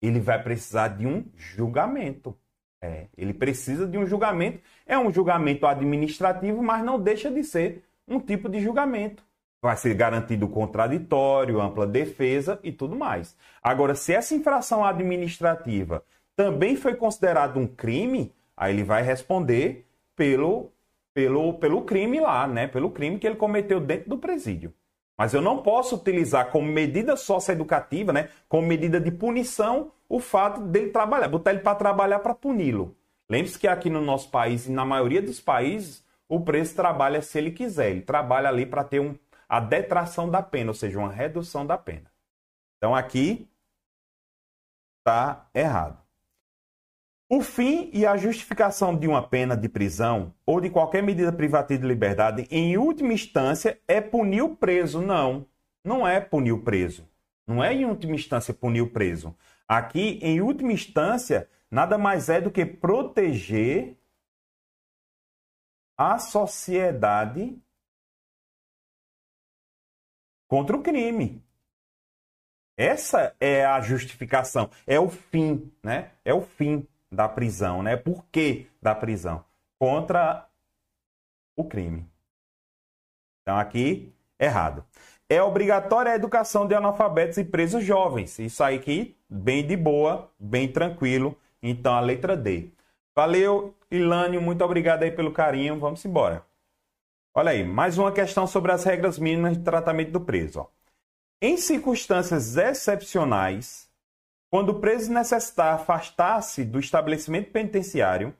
ele vai precisar de um julgamento. É, ele precisa de um julgamento. É um julgamento administrativo, mas não deixa de ser um tipo de julgamento. Vai ser garantido contraditório, ampla defesa e tudo mais. Agora, se essa infração administrativa também foi considerada um crime, aí ele vai responder pelo pelo, pelo crime lá, né? Pelo crime que ele cometeu dentro do presídio. Mas eu não posso utilizar como medida socioeducativa, né? Como medida de punição, o fato dele trabalhar, botar ele para trabalhar para puni-lo. Lembre-se que aqui no nosso país e na maioria dos países, o preso trabalha se ele quiser. Ele trabalha ali para ter um, a detração da pena, ou seja, uma redução da pena. Então aqui está errado. O fim e a justificação de uma pena de prisão ou de qualquer medida privativa de liberdade, em última instância, é punir o preso. Não, não é punir o preso. Não é em última instância punir o preso. Aqui, em última instância, nada mais é do que proteger a sociedade contra o crime. Essa é a justificação, é o fim, né? É o fim da prisão, né? Por que da prisão? Contra o crime. Então aqui, errado. É obrigatória a educação de analfabetos e presos jovens. Isso aí aqui, bem de boa, bem tranquilo. Então a letra D. Valeu, Ilânio, muito obrigado aí pelo carinho. Vamos embora. Olha aí, mais uma questão sobre as regras mínimas de tratamento do preso. Ó. Em circunstâncias excepcionais, quando o preso necessitar afastar-se do estabelecimento penitenciário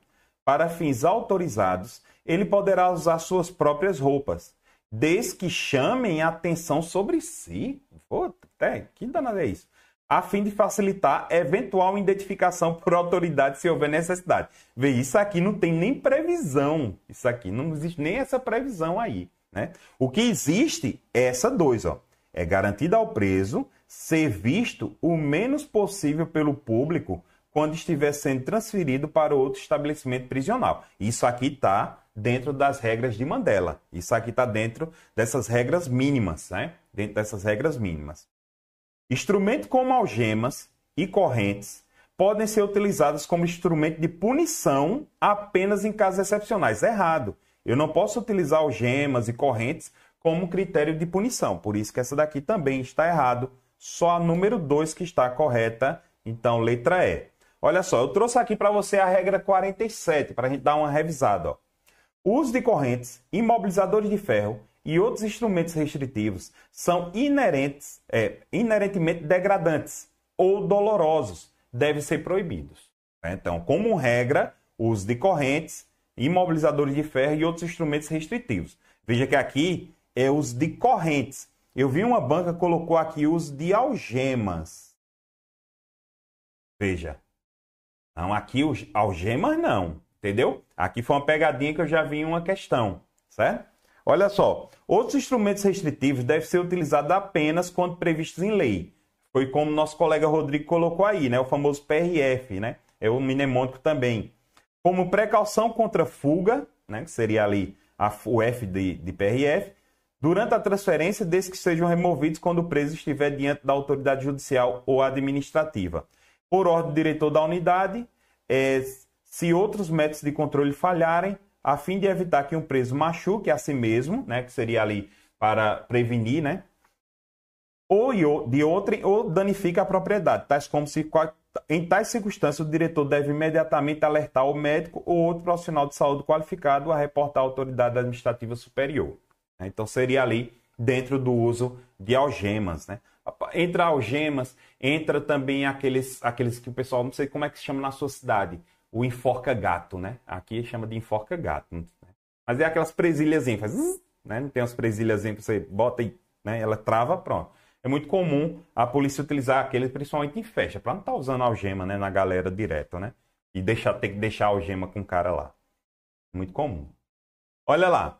para fins autorizados, ele poderá usar suas próprias roupas, desde que chamem a atenção sobre si. Puta, até, que danada é isso? A fim de facilitar eventual identificação por autoridade se houver necessidade. Vê, isso aqui não tem nem previsão. Isso aqui não existe nem essa previsão aí. Né? O que existe é essa dois, ó. É garantida ao preso ser visto o menos possível pelo público quando estiver sendo transferido para outro estabelecimento prisional. Isso aqui está dentro das regras de Mandela. Isso aqui está dentro dessas regras mínimas, né? Dentro dessas regras mínimas. Instrumentos como algemas e correntes podem ser utilizados como instrumento de punição apenas em casos excepcionais. Errado. Eu não posso utilizar algemas e correntes como critério de punição. Por isso que essa daqui também está errado só a número 2 que está correta, então letra E. Olha só, eu trouxe aqui para você a regra 47, para a gente dar uma revisada. Ó. Uso de correntes, imobilizadores de ferro e outros instrumentos restritivos são inerentes, é, inerentemente degradantes ou dolorosos, devem ser proibidos. Então, como regra, uso de correntes, imobilizadores de ferro e outros instrumentos restritivos. Veja que aqui é os de correntes. Eu vi uma banca colocou aqui os de algemas. Veja. Não, aqui os algemas não, entendeu? Aqui foi uma pegadinha que eu já vi em uma questão, certo? Olha só, outros instrumentos restritivos devem ser utilizados apenas quando previstos em lei. Foi como nosso colega Rodrigo colocou aí, né? O famoso PRF, né? É o mnemônico também. Como precaução contra fuga, né? Que seria ali a, o F de, de PRF, durante a transferência, desde que sejam removidos quando o preso estiver diante da autoridade judicial ou administrativa. Por ordem do diretor da unidade, é, se outros métodos de controle falharem, a fim de evitar que um preso machuque a si mesmo, né, que seria ali para prevenir, né, ou de outrem ou danifique a propriedade, tais como se em tais circunstâncias o diretor deve imediatamente alertar o médico ou outro profissional de saúde qualificado a reportar à autoridade administrativa superior. Né. Então seria ali dentro do uso de algemas, né? Entre algemas entra também aqueles aqueles que o pessoal não sei como é que se chama na sua cidade, o enforca gato, né? Aqui chama de enforca gato. Né? Mas é aquelas presilhas, faz, né? Não tem as presilhas que você bota e né? ela trava, pronto. É muito comum a polícia utilizar aquele, principalmente em festa, para não estar tá usando algema né? na galera direto, né? E deixar, ter que deixar a algema com o cara lá. Muito comum. Olha lá.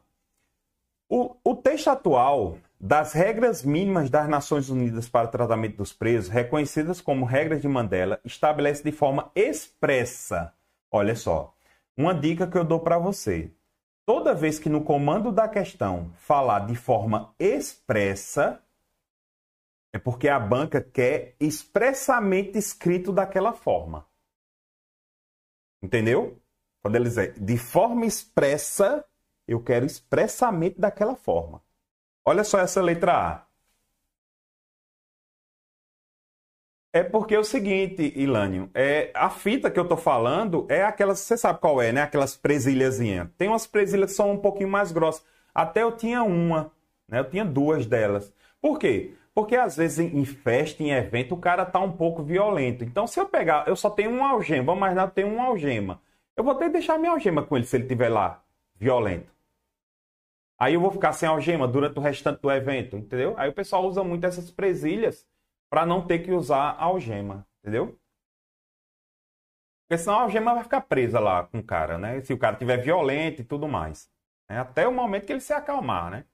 O, o texto atual das regras mínimas das Nações Unidas para o tratamento dos presos, reconhecidas como regras de Mandela, estabelece de forma expressa Olha só, uma dica que eu dou para você. Toda vez que no comando da questão falar de forma expressa, é porque a banca quer expressamente escrito daquela forma. Entendeu? Quando ele dizer de forma expressa, eu quero expressamente daquela forma. Olha só essa letra A. É porque é o seguinte, Ilânio, é, a fita que eu tô falando é aquelas, você sabe qual é, né? Aquelas presilhazinhas. Tem umas presilhas que são um pouquinho mais grossas. Até eu tinha uma, né? Eu tinha duas delas. Por quê? Porque às vezes em festa, em evento, o cara tá um pouco violento. Então, se eu pegar, eu só tenho uma algema, vamos imaginar, eu tenho uma algema. Eu vou ter que deixar minha algema com ele se ele estiver lá, violento. Aí eu vou ficar sem algema durante o restante do evento, entendeu? Aí o pessoal usa muito essas presilhas para não ter que usar a algema, entendeu? Porque senão a algema vai ficar presa lá com o cara, né? Se o cara tiver violento e tudo mais. Né? Até o momento que ele se acalmar, né?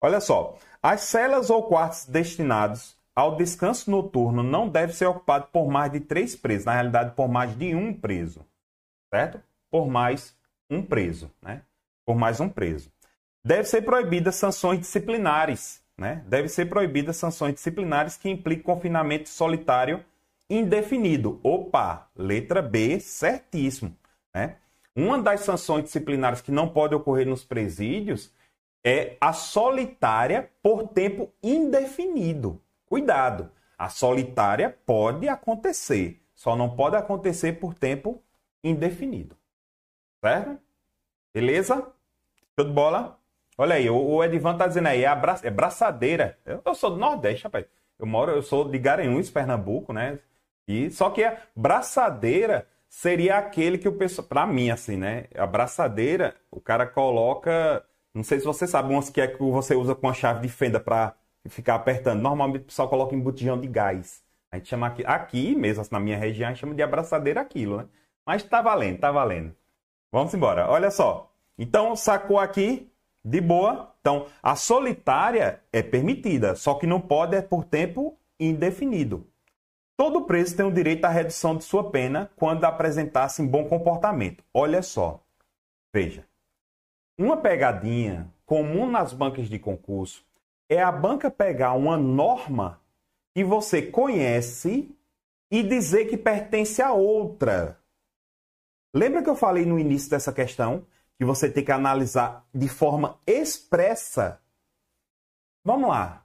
Olha só, as celas ou quartos destinados ao descanso noturno não devem ser ocupados por mais de três presos, na realidade por mais de um preso, certo? Por mais um preso, né? Por mais um preso. Deve ser proibidas sanções disciplinares né? Deve ser proibidas sanções disciplinares que impliquem confinamento solitário indefinido. Opa, letra B, certíssimo. Né? Uma das sanções disciplinares que não pode ocorrer nos presídios é a solitária por tempo indefinido. Cuidado, a solitária pode acontecer, só não pode acontecer por tempo indefinido. Certo? Beleza? Show de bola? Olha aí, o Edvan tá dizendo aí, é, é braçadeira. Eu, eu, sou do Nordeste, rapaz. Eu moro, eu sou de Garanhuns, Pernambuco, né? E só que a braçadeira seria aquele que o pessoal, para mim assim, né? A braçadeira, o cara coloca, não sei se você sabe, umas que é que você usa com a chave de fenda para ficar apertando. Normalmente o pessoal coloca em botijão de gás. A gente chama aqui, aqui mesmo, assim, na minha região, a gente chama de abraçadeira aquilo, né? Mas tá valendo, tá valendo. Vamos embora. Olha só. Então, sacou aqui de boa. Então, a solitária é permitida, só que não pode é por tempo indefinido. Todo preso tem o direito à redução de sua pena quando apresentasse bom comportamento. Olha só. Veja. Uma pegadinha comum nas bancas de concurso é a banca pegar uma norma que você conhece e dizer que pertence a outra. Lembra que eu falei no início dessa questão que você tem que analisar de forma expressa. Vamos lá.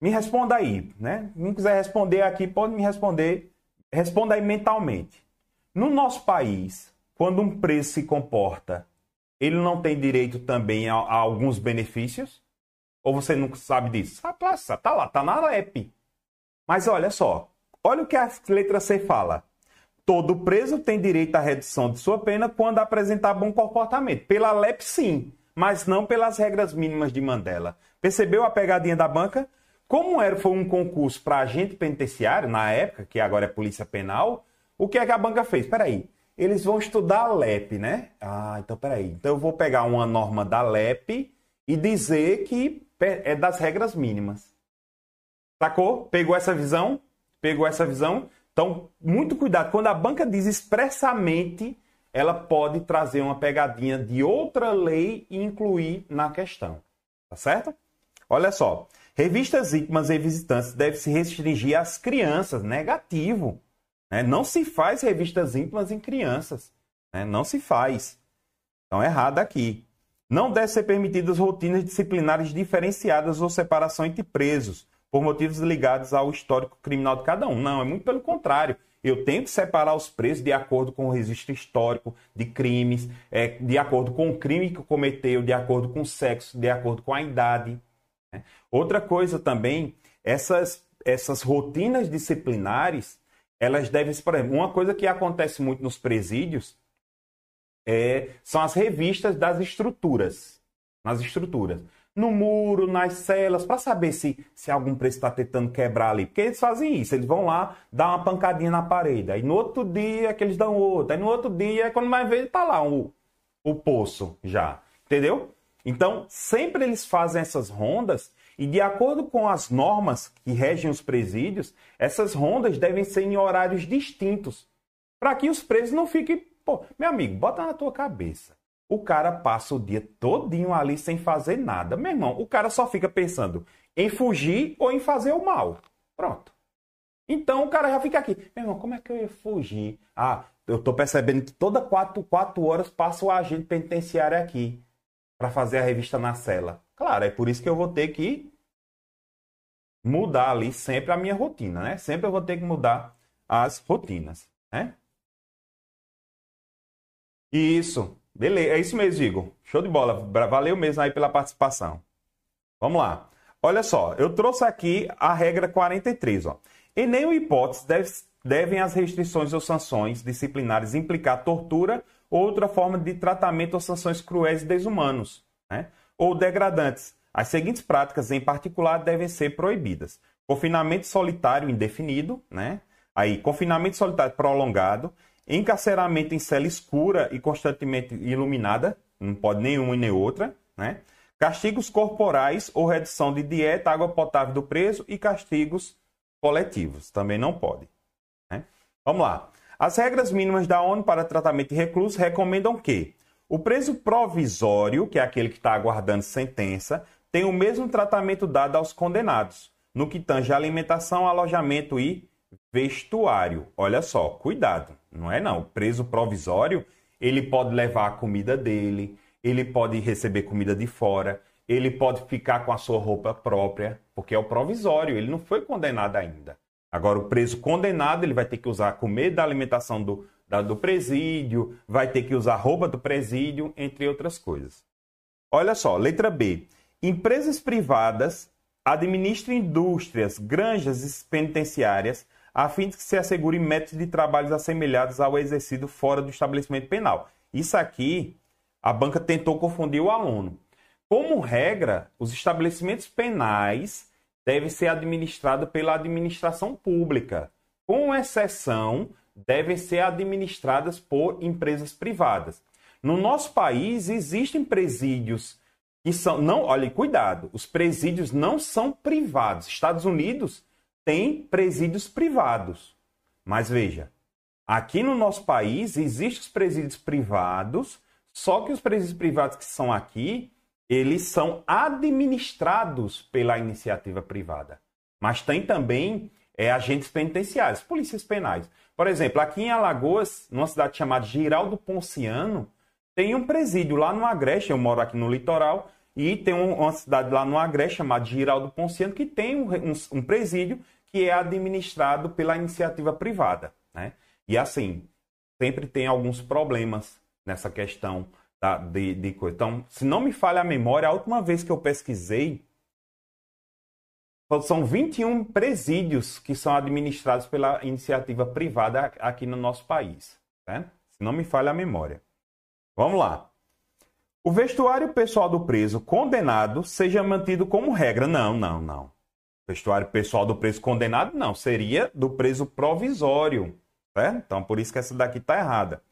Me responda aí, né? Não quiser responder aqui, pode me responder. Responda aí mentalmente. No nosso país, quando um preso se comporta, ele não tem direito também a, a alguns benefícios? Ou você não sabe disso? Ah, tá lá, tá na LEP. Mas olha só, olha o que a letra C fala. Todo preso tem direito à redução de sua pena quando apresentar bom comportamento. Pela LEP, sim, mas não pelas regras mínimas de Mandela. Percebeu a pegadinha da banca? Como era, foi um concurso para agente penitenciário, na época, que agora é Polícia Penal, o que é que a banca fez? Peraí, eles vão estudar a LEP, né? Ah, então peraí. Então eu vou pegar uma norma da LEP e dizer que é das regras mínimas. Sacou? Pegou essa visão? Pegou essa visão? Então, muito cuidado. Quando a banca diz expressamente, ela pode trazer uma pegadinha de outra lei e incluir na questão. Tá certo? Olha só. Revistas íntimas e visitantes devem se restringir às crianças. Negativo. Né? Não se faz revistas íntimas em crianças. Né? Não se faz. Então, errado aqui. Não deve ser permitidas rotinas disciplinares diferenciadas ou separação entre presos, por motivos ligados ao histórico criminal de cada um. Não, é muito pelo contrário. Eu tenho que separar os presos de acordo com o registro histórico de crimes, é, de acordo com o crime que cometeu, de acordo com o sexo, de acordo com a idade. Né? Outra coisa também, essas, essas rotinas disciplinares, elas devem, uma coisa que acontece muito nos presídios é, são as revistas das estruturas. Nas estruturas. No muro, nas celas, para saber se, se algum preso está tentando quebrar ali. Porque eles fazem isso, eles vão lá, dar uma pancadinha na parede. Aí no outro dia que eles dão outra. Aí no outro dia, quando mais vê, está lá o, o poço já. Entendeu? Então, sempre eles fazem essas rondas e de acordo com as normas que regem os presídios, essas rondas devem ser em horários distintos, para que os presos não fiquem. Pô, meu amigo, bota na tua cabeça. O cara passa o dia todinho ali sem fazer nada. Meu irmão, o cara só fica pensando em fugir ou em fazer o mal. Pronto. Então o cara já fica aqui. Meu irmão, como é que eu ia fugir? Ah, eu tô percebendo que toda quatro, quatro horas passa o agente penitenciário aqui para fazer a revista na cela. Claro, é por isso que eu vou ter que mudar ali sempre a minha rotina, né? Sempre eu vou ter que mudar as rotinas, né? Isso. Beleza, é isso mesmo, Igor. Show de bola. Valeu mesmo aí pela participação. Vamos lá. Olha só, eu trouxe aqui a regra 43, ó. Em nenhuma hipótese deve, devem as restrições ou sanções disciplinares implicar tortura ou outra forma de tratamento ou sanções cruéis e desumanos, né? ou degradantes. As seguintes práticas, em particular, devem ser proibidas: confinamento solitário indefinido, né? Aí, confinamento solitário prolongado, encarceramento em cela escura e constantemente iluminada, não pode nenhuma e nem outra, né? Castigos corporais ou redução de dieta, água potável do preso e castigos coletivos, também não pode. Né? Vamos lá. As regras mínimas da ONU para tratamento de reclusos recomendam que o preso provisório, que é aquele que está aguardando sentença, tem o mesmo tratamento dado aos condenados, no que tange alimentação, alojamento e vestuário. Olha só, cuidado, não é não. O preso provisório, ele pode levar a comida dele, ele pode receber comida de fora, ele pode ficar com a sua roupa própria, porque é o provisório, ele não foi condenado ainda. Agora, o preso condenado, ele vai ter que usar comida da alimentação do, da, do presídio, vai ter que usar roupa do presídio, entre outras coisas. Olha só, letra B. Empresas privadas administram indústrias, granjas penitenciárias a fim de que se assegurem métodos de trabalhos assemelhados ao exercido fora do estabelecimento penal. Isso aqui, a banca tentou confundir o aluno. Como regra, os estabelecimentos penais devem ser administrados pela administração pública, com exceção devem ser administradas por empresas privadas. No nosso país existem presídios que são não, olhe, cuidado, os presídios não são privados. Estados Unidos tem presídios privados. Mas veja, aqui no nosso país existem os presídios privados, só que os presídios privados que são aqui, eles são administrados pela iniciativa privada. Mas tem também é, agentes penitenciários, polícias penais. Por exemplo, aqui em Alagoas, numa cidade chamada Giraldo Ponciano, tem um presídio lá no Agreste, eu moro aqui no litoral, e tem uma cidade lá no Agreste chamada Giraldo Ponciano, que tem um, um, presídio que é administrado pela iniciativa privada. Né? E assim, sempre tem alguns problemas nessa questão da, de, de coisa. Então, se não me falha a memória, a última vez que eu pesquisei são 21 presídios que são administrados pela iniciativa privada aqui no nosso país. Né? Se não me falha a memória. Vamos lá. O vestuário pessoal do preso condenado seja mantido como regra. Não, não, não. Vestuário pessoal do preso condenado, não. Seria do preso provisório. Certo? Então, por isso que essa daqui está errada.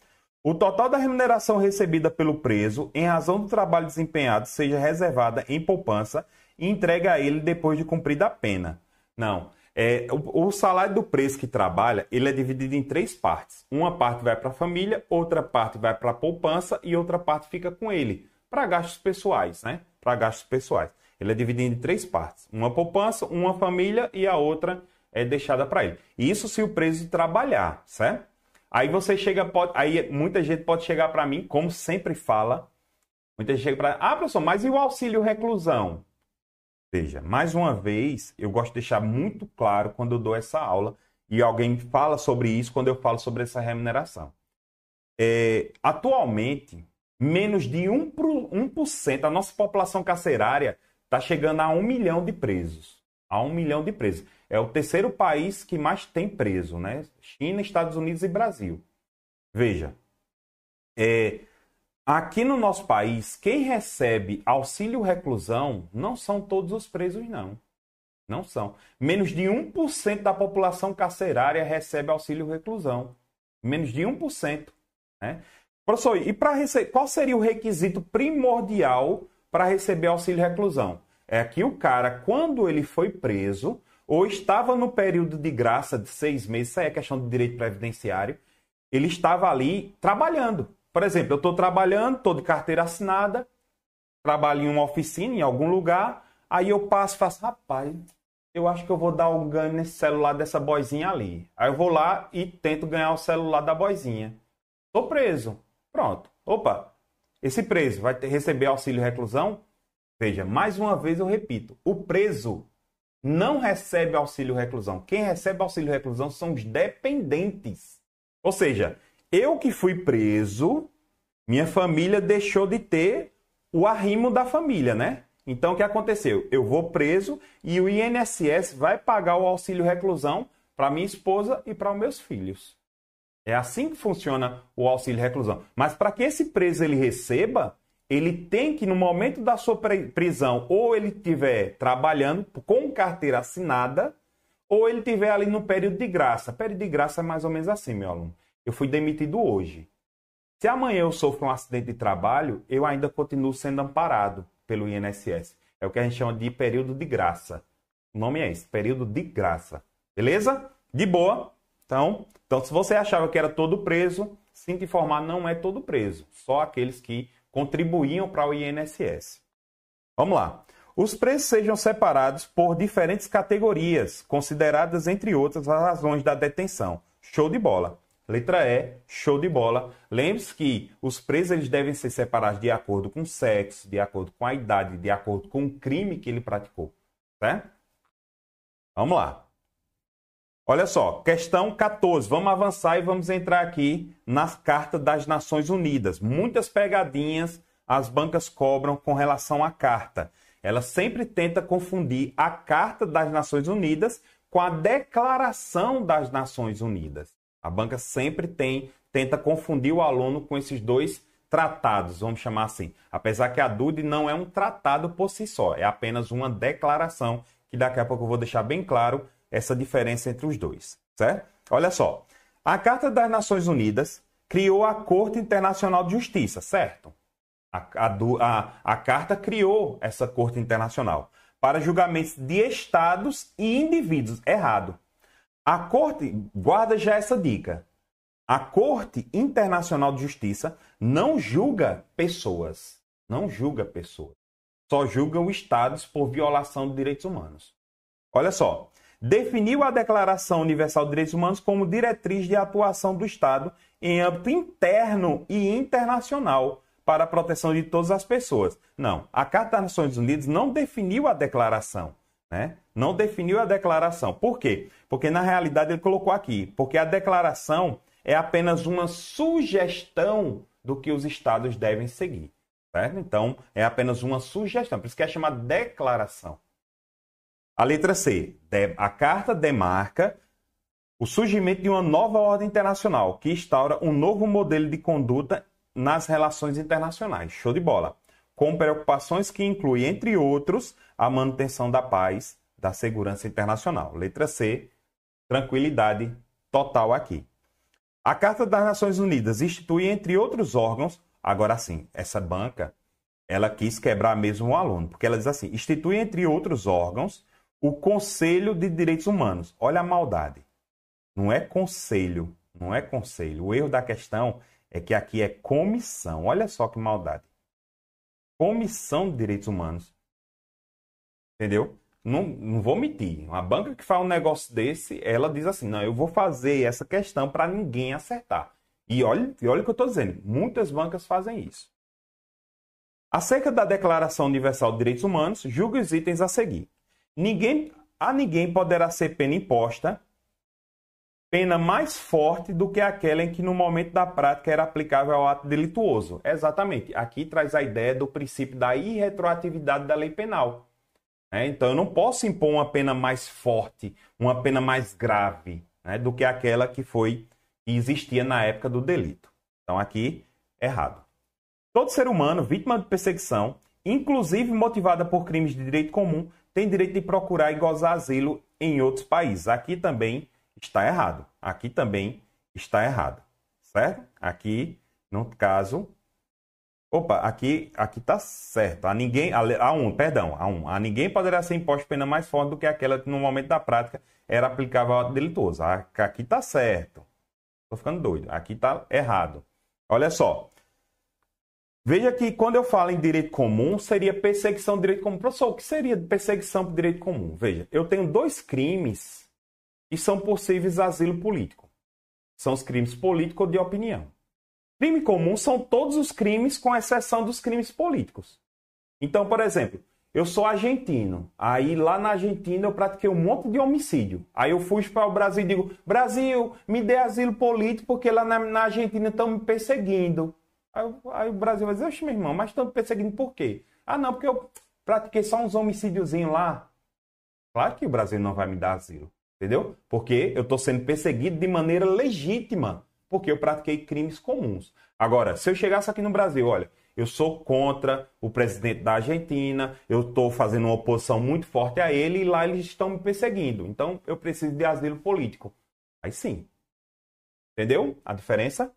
O total da remuneração recebida pelo preso, em razão do trabalho desempenhado, seja reservada em poupança e entregue a ele depois de cumprida a pena. Não. É, o, o, salário do preso que trabalha, ele é dividido em três partes. Uma parte vai para a família, outra parte vai para a poupança e outra parte fica com ele, para gastos pessoais, né? Para gastos pessoais. Ele é dividido em três partes. Uma poupança, uma família e a outra é deixada para ele. Isso se o preso trabalhar, certo? Aí você chega, pode, aí muita gente pode chegar para mim, como sempre fala, muita gente chega para, ah, professor, mas e o auxílio reclusão? Veja, mais uma vez, eu gosto de deixar muito claro quando eu dou essa aula e alguém fala sobre isso quando eu falo sobre essa remuneração. É, atualmente, menos de 1%, 1% da nossa população carcerária está chegando a um milhão de presos. A um milhão de presos. É o terceiro país que mais tem preso, né? China, Estados Unidos e Brasil. Veja, é, aqui no nosso país, quem recebe auxílio reclusão não são todos os presos, não. Não são. Menos de 1% da população carcerária recebe auxílio reclusão. Menos de 1%. Né? Professor, e para receber, qual seria o requisito primordial para receber auxílio reclusão? É que o cara, quando ele foi preso, ou estava no período de graça de seis meses, isso aí é questão de direito previdenciário, ele estava ali trabalhando. Por exemplo, eu estou trabalhando, estou de carteira assinada, trabalho em uma oficina, em algum lugar, aí eu passo e faço, rapaz, eu acho que eu vou dar um ganho nesse celular dessa boizinha ali. Aí eu vou lá e tento ganhar o celular da boizinha. Estou preso. Pronto. Opa, esse preso vai ter, receber auxílio reclusão? Veja, mais uma vez eu repito, o preso não recebe auxílio reclusão. Quem recebe auxílio reclusão são os dependentes. Ou seja, eu que fui preso, minha família deixou de ter o arrimo da família, né? Então o que aconteceu? Eu vou preso e o INSS vai pagar o auxílio reclusão para minha esposa e para os meus filhos. É assim que funciona o auxílio reclusão. Mas para que esse preso ele receba, ele tem que, no momento da sua prisão, ou ele estiver trabalhando com carteira assinada, ou ele estiver ali no período de graça. Período de graça é mais ou menos assim, meu aluno. Eu fui demitido hoje. Se amanhã eu sofro um acidente de trabalho, eu ainda continuo sendo amparado pelo INSS. É o que a gente chama de período de graça. O nome é esse, período de graça. Beleza? De boa. Então, então se você achava que era todo preso, sinto informar, não é todo preso. Só aqueles que contribuíam para o INSS. Vamos lá. Os preços sejam separados por diferentes categorias, consideradas, entre outras, as razões da detenção. Show de bola. Letra E, show de bola. Lembre-se que os presos eles devem ser separados de acordo com o sexo, de acordo com a idade, de acordo com o crime que ele praticou. Certo? Vamos lá. Olha só, questão 14. Vamos avançar e vamos entrar aqui na Carta das Nações Unidas. Muitas pegadinhas as bancas cobram com relação à carta. Ela sempre tenta confundir a Carta das Nações Unidas com a Declaração das Nações Unidas. A banca sempre tem tenta confundir o aluno com esses dois tratados, vamos chamar assim. Apesar que a DUD não é um tratado por si só, é apenas uma declaração que daqui a pouco eu vou deixar bem claro essa diferença entre os dois, certo? Olha só, a Carta das Nações Unidas criou a Corte Internacional de Justiça, certo? A, a, a, a Carta criou essa Corte Internacional para julgamentos de estados e indivíduos. Errado. A Corte, guarda já essa dica. A Corte Internacional de Justiça não julga pessoas. Não julga pessoas. Só julga os estados por violação de direitos humanos. Olha só, definiu a Declaração Universal de Direitos Humanos como diretriz de atuação do Estado em âmbito interno e internacional para a proteção de todas as pessoas. Não, a Carta das Nações Unidas não definiu a declaração. Né? Não definiu a declaração. Por quê? Porque na realidade ele colocou aqui, porque a declaração é apenas uma sugestão do que os estados devem seguir. Certo? Então, é apenas uma sugestão, por isso que é chamada declaração. A letra C. A carta demarca o surgimento de uma nova ordem internacional que instaura um novo modelo de conduta nas relações internacionais. Show de bola. Com preocupações que incluem, entre outros, a manutenção da paz, da segurança internacional. Letra C. Tranquilidade total aqui. A Carta das Nações Unidas institui, entre outros órgãos, agora sim, essa banca, ela quis quebrar mesmo o aluno, porque ela diz assim: institui, entre outros órgãos, o Conselho de Direitos Humanos. Olha a maldade. Não é conselho, não é conselho. O erro da questão é que aqui é comissão. Olha só que maldade. Comissão de Direitos Humanos. Entendeu? Não, não vou mentir. Uma banca que faz um negócio desse, ela diz assim: não, eu vou fazer essa questão para ninguém acertar. E olha, e olha o que eu estou dizendo: muitas bancas fazem isso. Acerca da Declaração Universal de Direitos Humanos, julgue os itens a seguir. Ninguém, a ninguém poderá ser pena imposta pena mais forte do que aquela em que no momento da prática era aplicável ao ato delituoso. Exatamente. Aqui traz a ideia do princípio da irretroatividade da lei penal. É, então eu não posso impor uma pena mais forte, uma pena mais grave né, do que aquela que foi que existia na época do delito. Então aqui errado. Todo ser humano vítima de perseguição, inclusive motivada por crimes de direito comum, tem direito de procurar e gozar asilo em outros países. Aqui também está errado. Aqui também está errado. Certo? Aqui, no caso. Opa, aqui aqui está certo. A ninguém. A, a um, perdão, a um. A ninguém poderá ser imposto pena mais forte do que aquela que no momento da prática era aplicável ao delitoso. Aqui está certo. Estou ficando doido. Aqui está errado. Olha só. Veja que quando eu falo em direito comum, seria perseguição de direito comum. Professor, o que seria perseguição de direito comum? Veja, eu tenho dois crimes e são possíveis asilo político. São os crimes políticos ou de opinião. Crime comum são todos os crimes, com exceção dos crimes políticos. Então, por exemplo, eu sou argentino. Aí lá na Argentina eu pratiquei um monte de homicídio. Aí eu fui para o Brasil e digo: Brasil, me dê asilo político porque lá na, na Argentina estão me perseguindo. Aí, aí, o Brasil vai dizer: Oxe, meu irmão, mas estão me perseguindo por quê? Ah, não, porque eu pratiquei só uns homicídiozinhos lá. Claro que o Brasil não vai me dar asilo. Entendeu? Porque eu estou sendo perseguido de maneira legítima, porque eu pratiquei crimes comuns. Agora, se eu chegasse aqui no Brasil, olha, eu sou contra o presidente da Argentina, eu estou fazendo uma oposição muito forte a ele e lá eles estão me perseguindo. Então eu preciso de asilo político. Aí sim. Entendeu a diferença?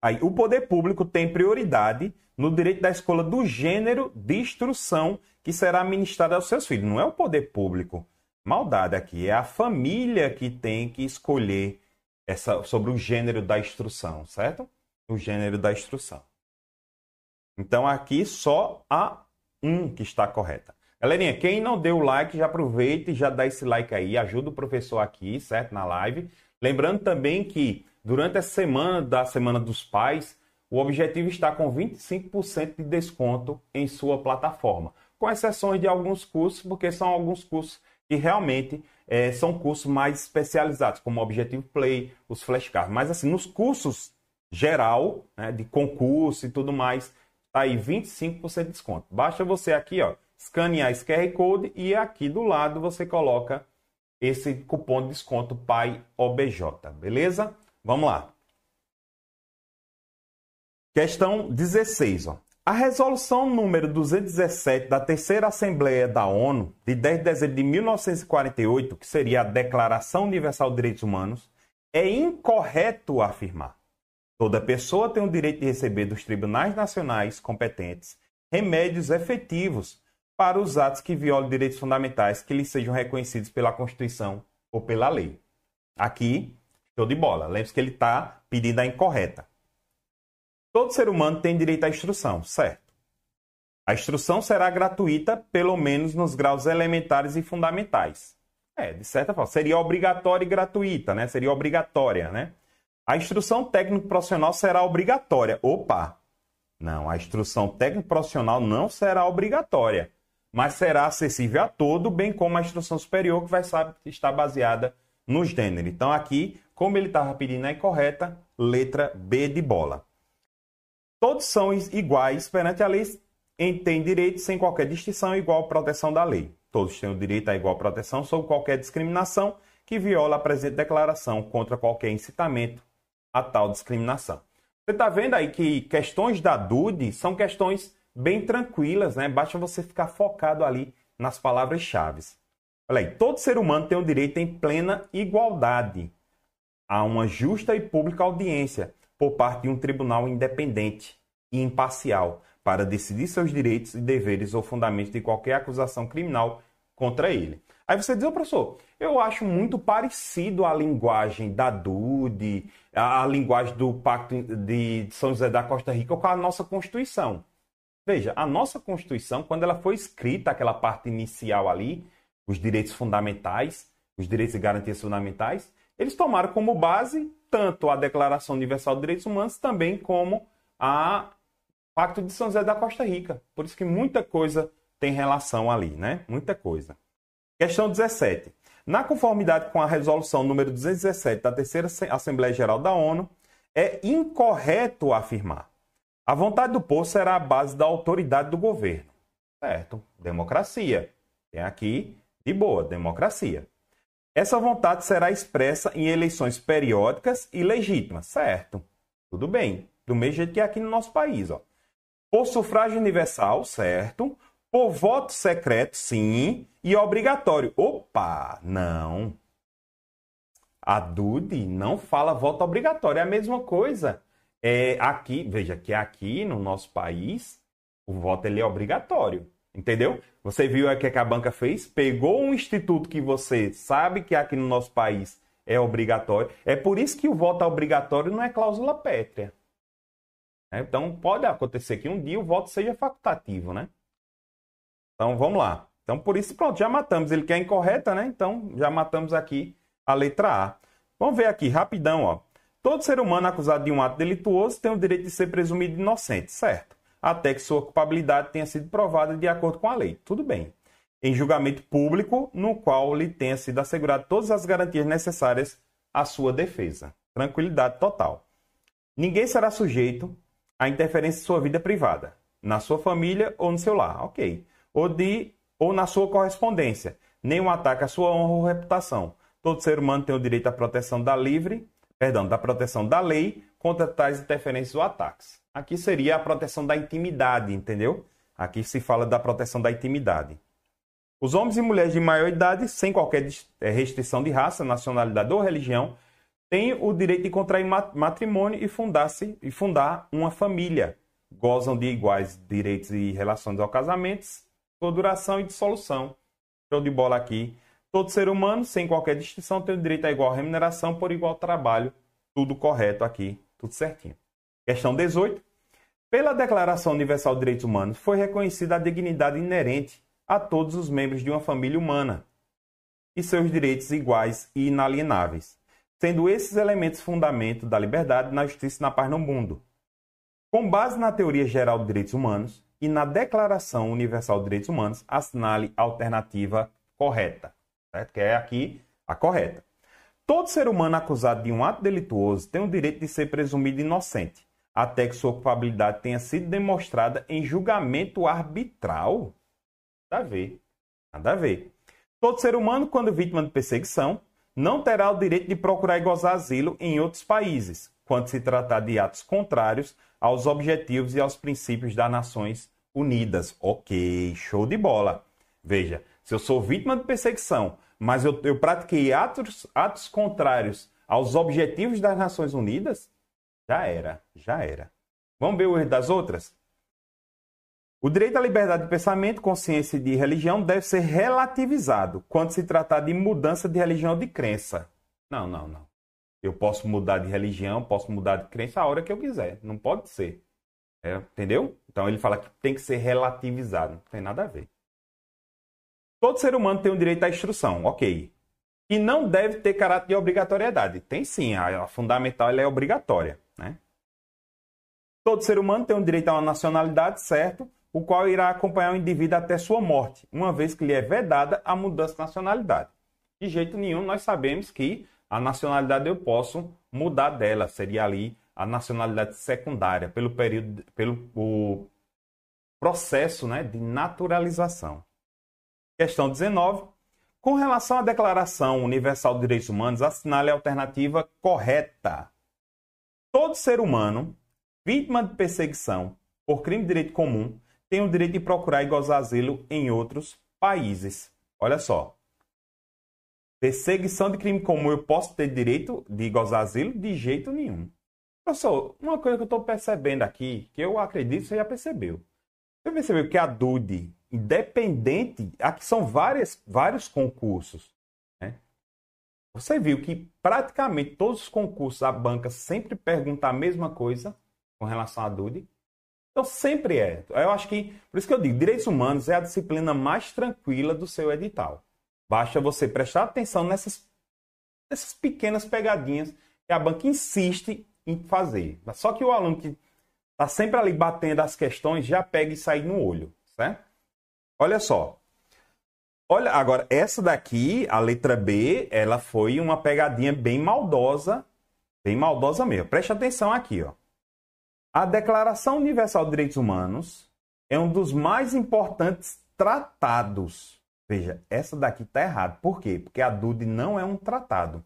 Aí, o poder público tem prioridade no direito da escolha do gênero de instrução que será ministrada aos seus filhos. Não é o poder público maldade aqui. É a família que tem que escolher essa, sobre o gênero da instrução, certo? O gênero da instrução. Então aqui só a um que está correta. Galerinha, quem não deu like, já aproveita e já dá esse like aí, ajuda o professor aqui, certo? Na live. Lembrando também que durante essa semana da Semana dos Pais, o objetivo está com 25% de desconto em sua plataforma, com exceções de alguns cursos, porque são alguns cursos que realmente é, são cursos mais especializados, como Objective Play, os flashcards. Mas assim, nos cursos geral, né, de concurso e tudo mais, tá aí 25% de desconto. Basta você aqui, ó, escanear esse QR Code e aqui do lado você coloca esse cupom de desconto PAI OBJ, beleza? Vamos lá. Questão 16, ó. A resolução número 217 da Terceira Assembleia da ONU, de 10 de dezembro de 1948, que seria a Declaração Universal de Direitos Humanos, é incorreto afirmar. Toda pessoa tem o direito de receber dos tribunais nacionais competentes remédios efetivos para os atos que violam direitos fundamentais que lhes sejam reconhecidos pela Constituição ou pela lei. Aqui, show de bola. Lembre-se que ele está pedindo a incorreta. Todo ser humano tem direito à instrução, certo? A instrução será gratuita, pelo menos nos graus elementares e fundamentais. É, de certa forma, seria obrigatória e gratuita, né? Seria obrigatória, né? A instrução técnico profissional será obrigatória. Opa! Não, a instrução técnico profissional não será obrigatória, mas será acessível a todo, bem como a instrução superior, que vai estar baseada no gênero. Então, aqui, como ele estava pedindo a incorreta, letra B de bola. Todos são iguais perante a lei em tem direito sem qualquer distinção igual proteção da lei. todos têm o direito à igual proteção sob qualquer discriminação que viola a presente declaração contra qualquer incitamento a tal discriminação. Você está vendo aí que questões da DUD são questões bem tranquilas, né? Basta você ficar focado ali nas palavras-chave. Olha aí, todo ser humano tem o direito em plena igualdade a uma justa e pública audiência por parte de um tribunal independente e imparcial para decidir seus direitos e deveres ou fundamentos de qualquer acusação criminal contra ele. Aí você diz, oh, professor, eu acho muito parecido a linguagem da DUD, a, linguagem do Pacto de São José da Costa Rica com a nossa Constituição. Veja, a nossa Constituição, quando ela foi escrita, aquela parte inicial ali, os direitos fundamentais, os direitos e garantias fundamentais, eles tomaram como base tanto a Declaração Universal de Direitos Humanos, também como a Pacto de São José da Costa Rica. Por isso que muita coisa tem relação ali, né? Muita coisa. Questão 17. Na conformidade com a resolução número 217 da Terceira Assembleia Geral da ONU, é incorreto afirmar. A vontade do povo será a base da autoridade do governo. Certo? Democracia. Tem aqui, de boa, democracia. Essa vontade será expressa em eleições periódicas e legítimas. Certo? Tudo bem. Do mesmo jeito que aqui no nosso país. Ó. Por sufrágio universal, certo? Por voto secreto, sim. E obrigatório. Opa, não. A DUD não fala voto obrigatório. É a mesma coisa. É aqui, veja que aqui no nosso país, o voto ele é obrigatório. Entendeu? Você viu o que a banca fez? Pegou um instituto que você sabe que aqui no nosso país é obrigatório. É por isso que o voto obrigatório não é cláusula pétrea. É, então, pode acontecer que um dia o voto seja facultativo, né? Então, vamos lá. Então, por isso, pronto, já matamos. Ele quer incorreta, né? Então, já matamos aqui a letra A. Vamos ver aqui, rapidão, ó. Todo ser humano acusado de um ato delituoso tem o direito de ser presumido inocente, certo? Até que sua culpabilidade tenha sido provada de acordo com a lei. Tudo bem. Em julgamento público, no qual lhe tenha sido assegurado todas as garantias necessárias à sua defesa. Tranquilidade total. Ninguém será sujeito a interferência em sua vida privada, na sua família ou no seu lar, ok. Ou, de, ou na sua correspondência, nenhum ataque à sua honra ou reputação. Todo ser humano tem o direito à proteção da livre, perdão, da proteção da lei contra tais interferências ou ataques. Aqui seria a proteção da intimidade, entendeu? Aqui se fala da proteção da intimidade. Os homens e mulheres de maior idade, sem qualquer eh, restrição de raça, nacionalidade ou religião, têm o direito de contrair matrimônio e fundar-se e fundar uma família. Gozam de iguais direitos e relações ao casamento, por duração e dissolução. Show de bola aqui. Todo ser humano, sem qualquer distinção, tem o direito a igual remuneração por igual trabalho. Tudo correto aqui, tudo certinho. Questão 18. Pela Declaração Universal de Direitos Humanos, foi reconhecida a dignidade inerente a todos os membros de uma família humana e seus direitos iguais e inalienáveis sendo esses elementos fundamento da liberdade, na justiça e na paz no mundo. Com base na teoria geral de direitos humanos e na Declaração Universal de Direitos Humanos, assinale a alternativa correta, certo? que é aqui a correta. Todo ser humano acusado de um ato delituoso tem o direito de ser presumido inocente, até que sua culpabilidade tenha sido demonstrada em julgamento arbitral. Nada a ver. Nada a ver. Todo ser humano, quando vítima de perseguição, não terá o direito de procurar e gozar asilo em outros países, quando se tratar de atos contrários aos objetivos e aos princípios das Nações Unidas. Ok, show de bola. Veja, se eu sou vítima de perseguição, mas eu, eu pratiquei atos, atos contrários aos objetivos das Nações Unidas, já era, já era. Vamos ver o erro das outras? O direito à liberdade de pensamento, consciência e de religião deve ser relativizado quando se tratar de mudança de religião ou de crença. Não, não, não. Eu posso mudar de religião, posso mudar de crença a hora que eu quiser. Não pode ser. É, entendeu? Então ele fala que tem que ser relativizado. Não tem nada a ver. Todo ser humano tem o direito à instrução, ok. E não deve ter caráter de obrigatoriedade. Tem sim, a, fundamental é obrigatória. Né? Todo ser humano tem o direito a uma nacionalidade, certo? o qual irá acompanhar o indivíduo até sua morte, uma vez que lhe é vedada a mudança de nacionalidade. De jeito nenhum, nós sabemos que a nacionalidade eu posso mudar dela, seria ali a nacionalidade secundária, pelo período, pelo o processo né, de naturalização. Questão 19. Com relação à Declaração Universal de Direitos Humanos, assinale a alternativa correta. Todo ser humano, vítima de perseguição por crime de direito comum, tem o direito de procurar e gozar asilo em outros países. Olha só. Perseguição de crime comum, eu posso ter direito de gozar asilo? De jeito nenhum. Professor, uma coisa que eu estou percebendo aqui, que eu acredito que você já percebeu. Você percebeu que a DUD, independente, aqui são várias, vários concursos. Né? Você viu que praticamente todos os concursos a banca sempre pergunta a mesma coisa com relação à DUD. Então sempre é. Eu acho que, por isso que eu digo, direitos humanos é a disciplina mais tranquila do seu edital. Basta você prestar atenção nessas, nessas pequenas pegadinhas que a banca insiste em fazer. Só que o aluno que está sempre ali batendo as questões já pega e sai no olho, certo? Olha só. Olha, agora, essa daqui, a letra B, ela foi uma pegadinha bem maldosa, bem maldosa mesmo. Preste atenção aqui, ó. A Declaração Universal de Direitos Humanos é um dos mais importantes tratados. Veja, essa daqui está errada. Por quê? Porque a DUD não é um tratado.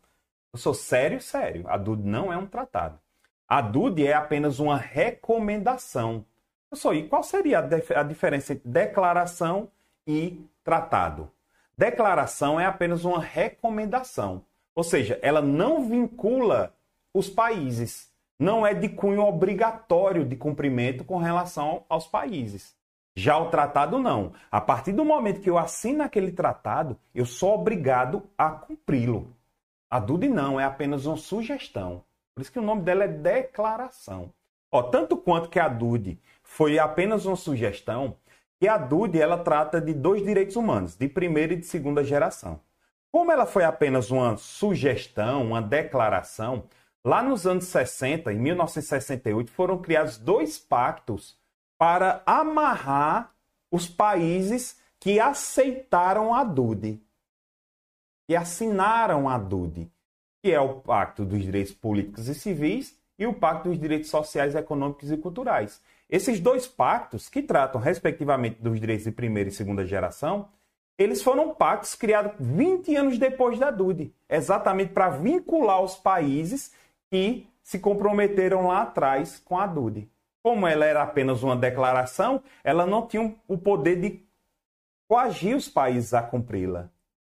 Eu sou sério, sério. A DUD não é um tratado. A DUD é apenas uma recomendação. Sou, e qual seria a, a diferença entre declaração e tratado? Declaração é apenas uma recomendação. Ou seja, ela não vincula os países não é de cunho obrigatório de cumprimento com relação aos países. Já o tratado não. A partir do momento que eu assino aquele tratado, eu sou obrigado a cumpri-lo. A DUD não, é apenas uma sugestão. Por isso que o nome dela é declaração. Ó, tanto quanto que a DUD foi apenas uma sugestão, que a DUD ela trata de dois direitos humanos, de primeira e de segunda geração. Como ela foi apenas uma sugestão, uma declaração, Lá nos anos 60, em 1968, foram criados dois pactos para amarrar os países que aceitaram a DUD, que assinaram a DUD, que é o Pacto dos Direitos Políticos e Civis e o Pacto dos Direitos Sociais, Econômicos e Culturais. Esses dois pactos, que tratam respectivamente dos direitos de primeira e segunda geração, eles foram pactos criados 20 anos depois da DUD, exatamente para vincular os países que se comprometeram lá atrás com a DUD. Como ela era apenas uma declaração, ela não tinha o poder de coagir os países a cumpri-la.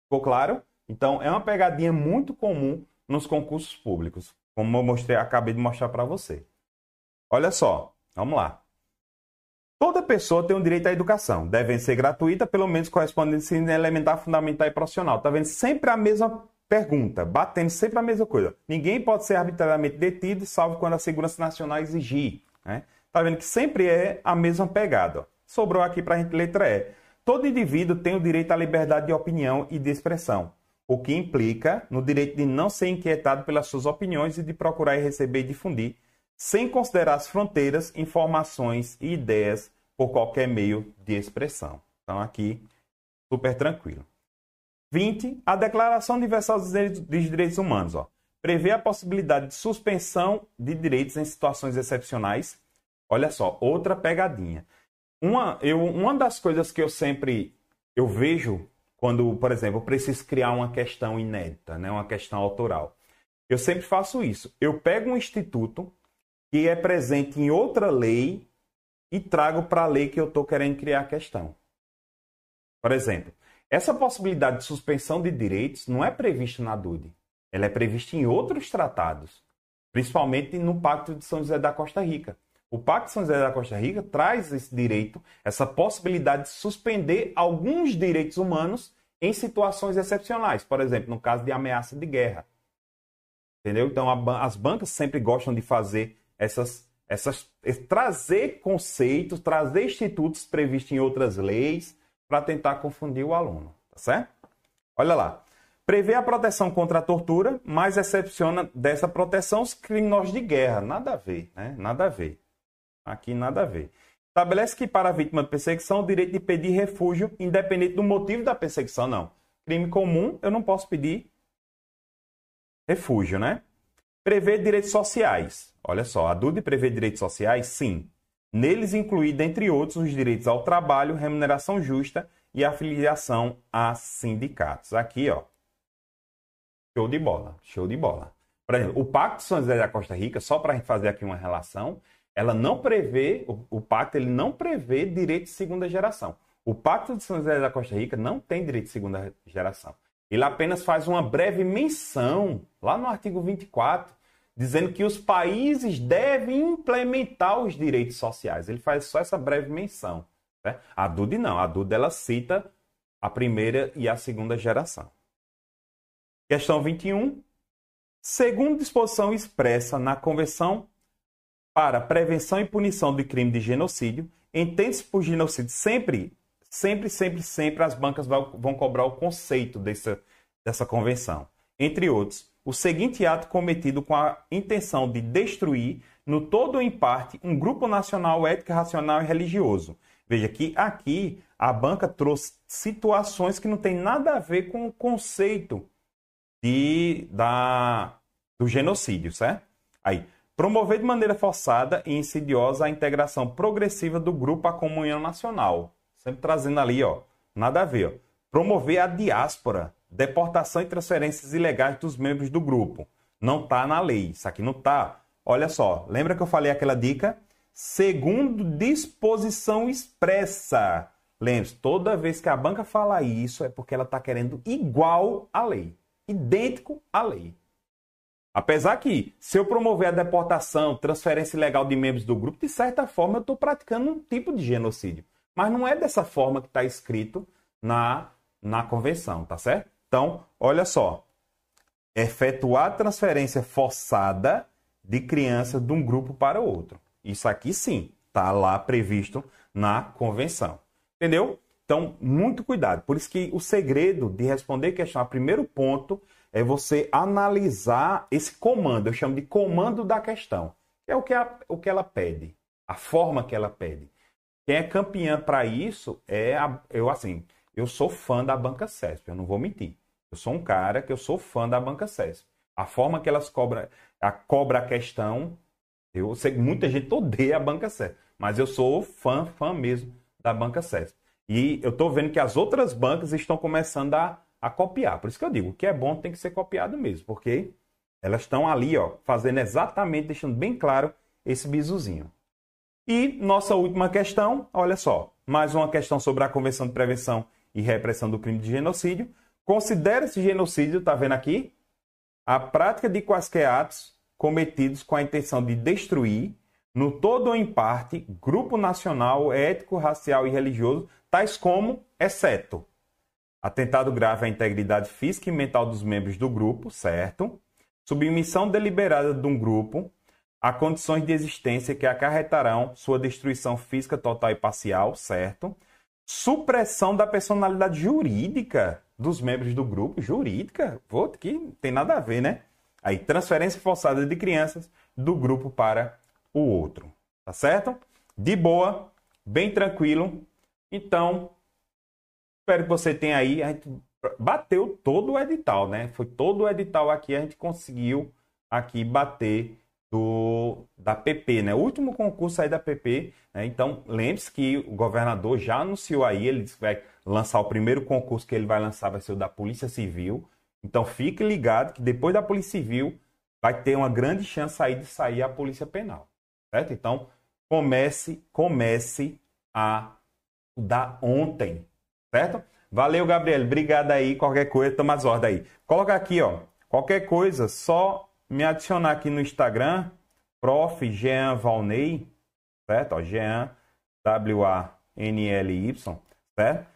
Ficou claro? Então, é uma pegadinha muito comum nos concursos públicos, como eu mostrei, acabei de mostrar para você. Olha só, vamos lá. Toda pessoa tem o direito à educação, devendo ser gratuita, pelo menos correspondendo ao ensino elementar, fundamental e profissional. Tá vendo? Sempre a mesma Pergunta, batendo sempre a mesma coisa. Ninguém pode ser arbitrariamente detido, salvo quando a segurança nacional exigir. Né? Tá vendo que sempre é a mesma pegada. Sobrou aqui para a gente letra E. Todo indivíduo tem o direito à liberdade de opinião e de expressão, o que implica no direito de não ser inquietado pelas suas opiniões e de procurar e receber e difundir, sem considerar as fronteiras, informações e ideias por qualquer meio de expressão. Então aqui, super tranquilo. 20. A Declaração Universal dos Direitos Humanos ó, prevê a possibilidade de suspensão de direitos em situações excepcionais. Olha só, outra pegadinha. Uma, eu, uma das coisas que eu sempre eu vejo quando, por exemplo, eu preciso criar uma questão inédita, né, uma questão autoral. Eu sempre faço isso. Eu pego um instituto que é presente em outra lei e trago para a lei que eu estou querendo criar a questão. Por exemplo, essa possibilidade de suspensão de direitos não é prevista na DUD. Ela é prevista em outros tratados, principalmente no Pacto de São José da Costa Rica. O Pacto de São José da Costa Rica traz esse direito, essa possibilidade de suspender alguns direitos humanos em situações excepcionais, por exemplo, no caso de ameaça de guerra. Entendeu? Então, a, as bancas sempre gostam de fazer essas, essas trazer conceitos, trazer institutos previstos em outras leis para tentar confundir o aluno, tá certo? Olha lá. Prevê a proteção contra a tortura, mas excepciona dessa proteção os criminosos de guerra. Nada a ver, né? Nada a ver. Aqui nada a ver. Estabelece que para a vítima de perseguição o direito de pedir refúgio, independente do motivo da perseguição, não. Crime comum, eu não posso pedir refúgio, né? Prevê direitos sociais. Olha só, a DUD prevê direitos sociais? Sim. Neles inclui, dentre outros, os direitos ao trabalho, remuneração justa e afiliação a sindicatos. Aqui, ó. Show de bola, show de bola. Por exemplo, o Pacto de São José da Costa Rica, só para a gente fazer aqui uma relação, ela não prevê, o, o pacto ele não prevê direito de segunda geração. O Pacto de São José da Costa Rica não tem direito de segunda geração. Ele apenas faz uma breve menção, lá no artigo 24, dizendo que os países devem implementar os direitos sociais. Ele faz só essa breve menção. Né? A DUD não. A DUD ela cita a primeira e a segunda geração. Questão 21. Segundo disposição expressa na Convenção para Prevenção e Punição do Crime de Genocídio, entende-se por genocídio sempre sempre, sempre, sempre as bancas vão cobrar o conceito dessa, dessa convenção. Entre outros, o seguinte ato cometido com a intenção de destruir, no todo ou em parte, um grupo nacional ético, racional e religioso. Veja que aqui a banca trouxe situações que não tem nada a ver com o conceito de, da, do genocídio, certo? Aí, promover de maneira forçada e insidiosa a integração progressiva do grupo à comunhão nacional, Sempre trazendo ali, ó. Nada a ver, ó. Promover a diáspora, deportação e transferências ilegais dos membros do grupo. Não tá na lei. Isso aqui não tá. Olha só, lembra que eu falei aquela dica? Segundo disposição expressa. Lembre-se, toda vez que a banca fala isso, é porque ela está querendo igual à lei. Idêntico à lei. Apesar que, se eu promover a deportação, transferência ilegal de membros do grupo, de certa forma eu estou praticando um tipo de genocídio. Mas não é dessa forma que está escrito na, na convenção, tá certo? Então, olha só. Efetuar transferência forçada de criança de um grupo para outro. Isso aqui sim, está lá previsto na convenção. Entendeu? Então, muito cuidado. Por isso que o segredo de responder questão, o primeiro ponto é você analisar esse comando. Eu chamo de comando da questão. Que é o que, a, o que ela pede, a forma que ela pede. Quem é campeã para isso é a, eu assim, eu sou fã da banca CESP, eu não vou mentir. Eu sou um cara que eu sou fã da banca CESP. A forma que elas cobram a cobra a questão, eu sei que muita gente odeia a banca CESP, mas eu sou fã, fã mesmo da banca CESP. E eu estou vendo que as outras bancas estão começando a, a copiar. Por isso que eu digo, o que é bom tem que ser copiado mesmo, porque elas estão ali, ó, fazendo exatamente, deixando bem claro esse bizuzinho. E nossa última questão, olha só, mais uma questão sobre a Convenção de Prevenção e Repressão do Crime de Genocídio. Considera-se genocídio, está vendo aqui? A prática de quaisquer atos cometidos com a intenção de destruir, no todo ou em parte, grupo nacional, ético, racial e religioso, tais como, exceto, atentado grave à integridade física e mental dos membros do grupo, certo? Submissão deliberada de um grupo, Há condições de existência que acarretarão sua destruição física total e parcial, certo? Supressão da personalidade jurídica dos membros do grupo, jurídica, vou que tem nada a ver, né? Aí, transferência forçada de crianças do grupo para o outro, tá certo? De boa, bem tranquilo. Então, espero que você tenha aí. A gente bateu todo o edital, né? Foi todo o edital aqui, a gente conseguiu aqui bater do, da PP, né? O último concurso aí da PP. Né? Então, lembre-se que o governador já anunciou aí, ele disse que vai lançar o primeiro concurso que ele vai lançar, vai ser o da Polícia Civil. Então, fique ligado que depois da Polícia Civil vai ter uma grande chance aí de sair a Polícia Penal, certo? Então, comece, comece a dar ontem, certo? Valeu, Gabriel. Obrigado aí. Qualquer coisa, toma as ordens aí. Coloca aqui, ó. Qualquer coisa, só me adicionar aqui no Instagram, prof. Jean Valnei, certo? Ó, Jean, W-A-N-L-Y, certo?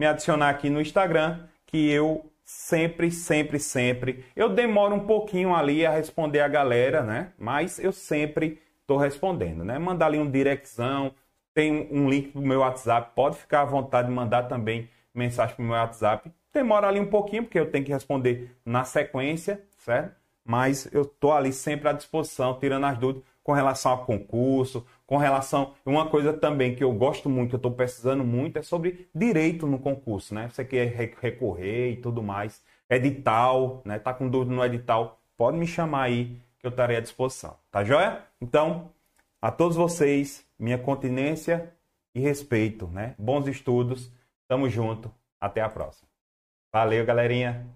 Me adicionar aqui no Instagram, que eu sempre, sempre, sempre. Eu demoro um pouquinho ali a responder a galera, né? Mas eu sempre estou respondendo, né? Mandar ali um directzão, tem um link pro meu WhatsApp, pode ficar à vontade de mandar também mensagem pro meu WhatsApp. Demora ali um pouquinho, porque eu tenho que responder na sequência, certo? mas eu estou ali sempre à disposição, tirando as dúvidas com relação ao concurso, com relação. Uma coisa também que eu gosto muito, que eu estou precisando muito, é sobre direito no concurso, né? Você quer recorrer e tudo mais. Edital, né? Tá com dúvida no edital, pode me chamar aí que eu estarei à disposição. Tá joia? Então, a todos vocês, minha continência e respeito, né? Bons estudos. Tamo junto. Até a próxima. Valeu, galerinha.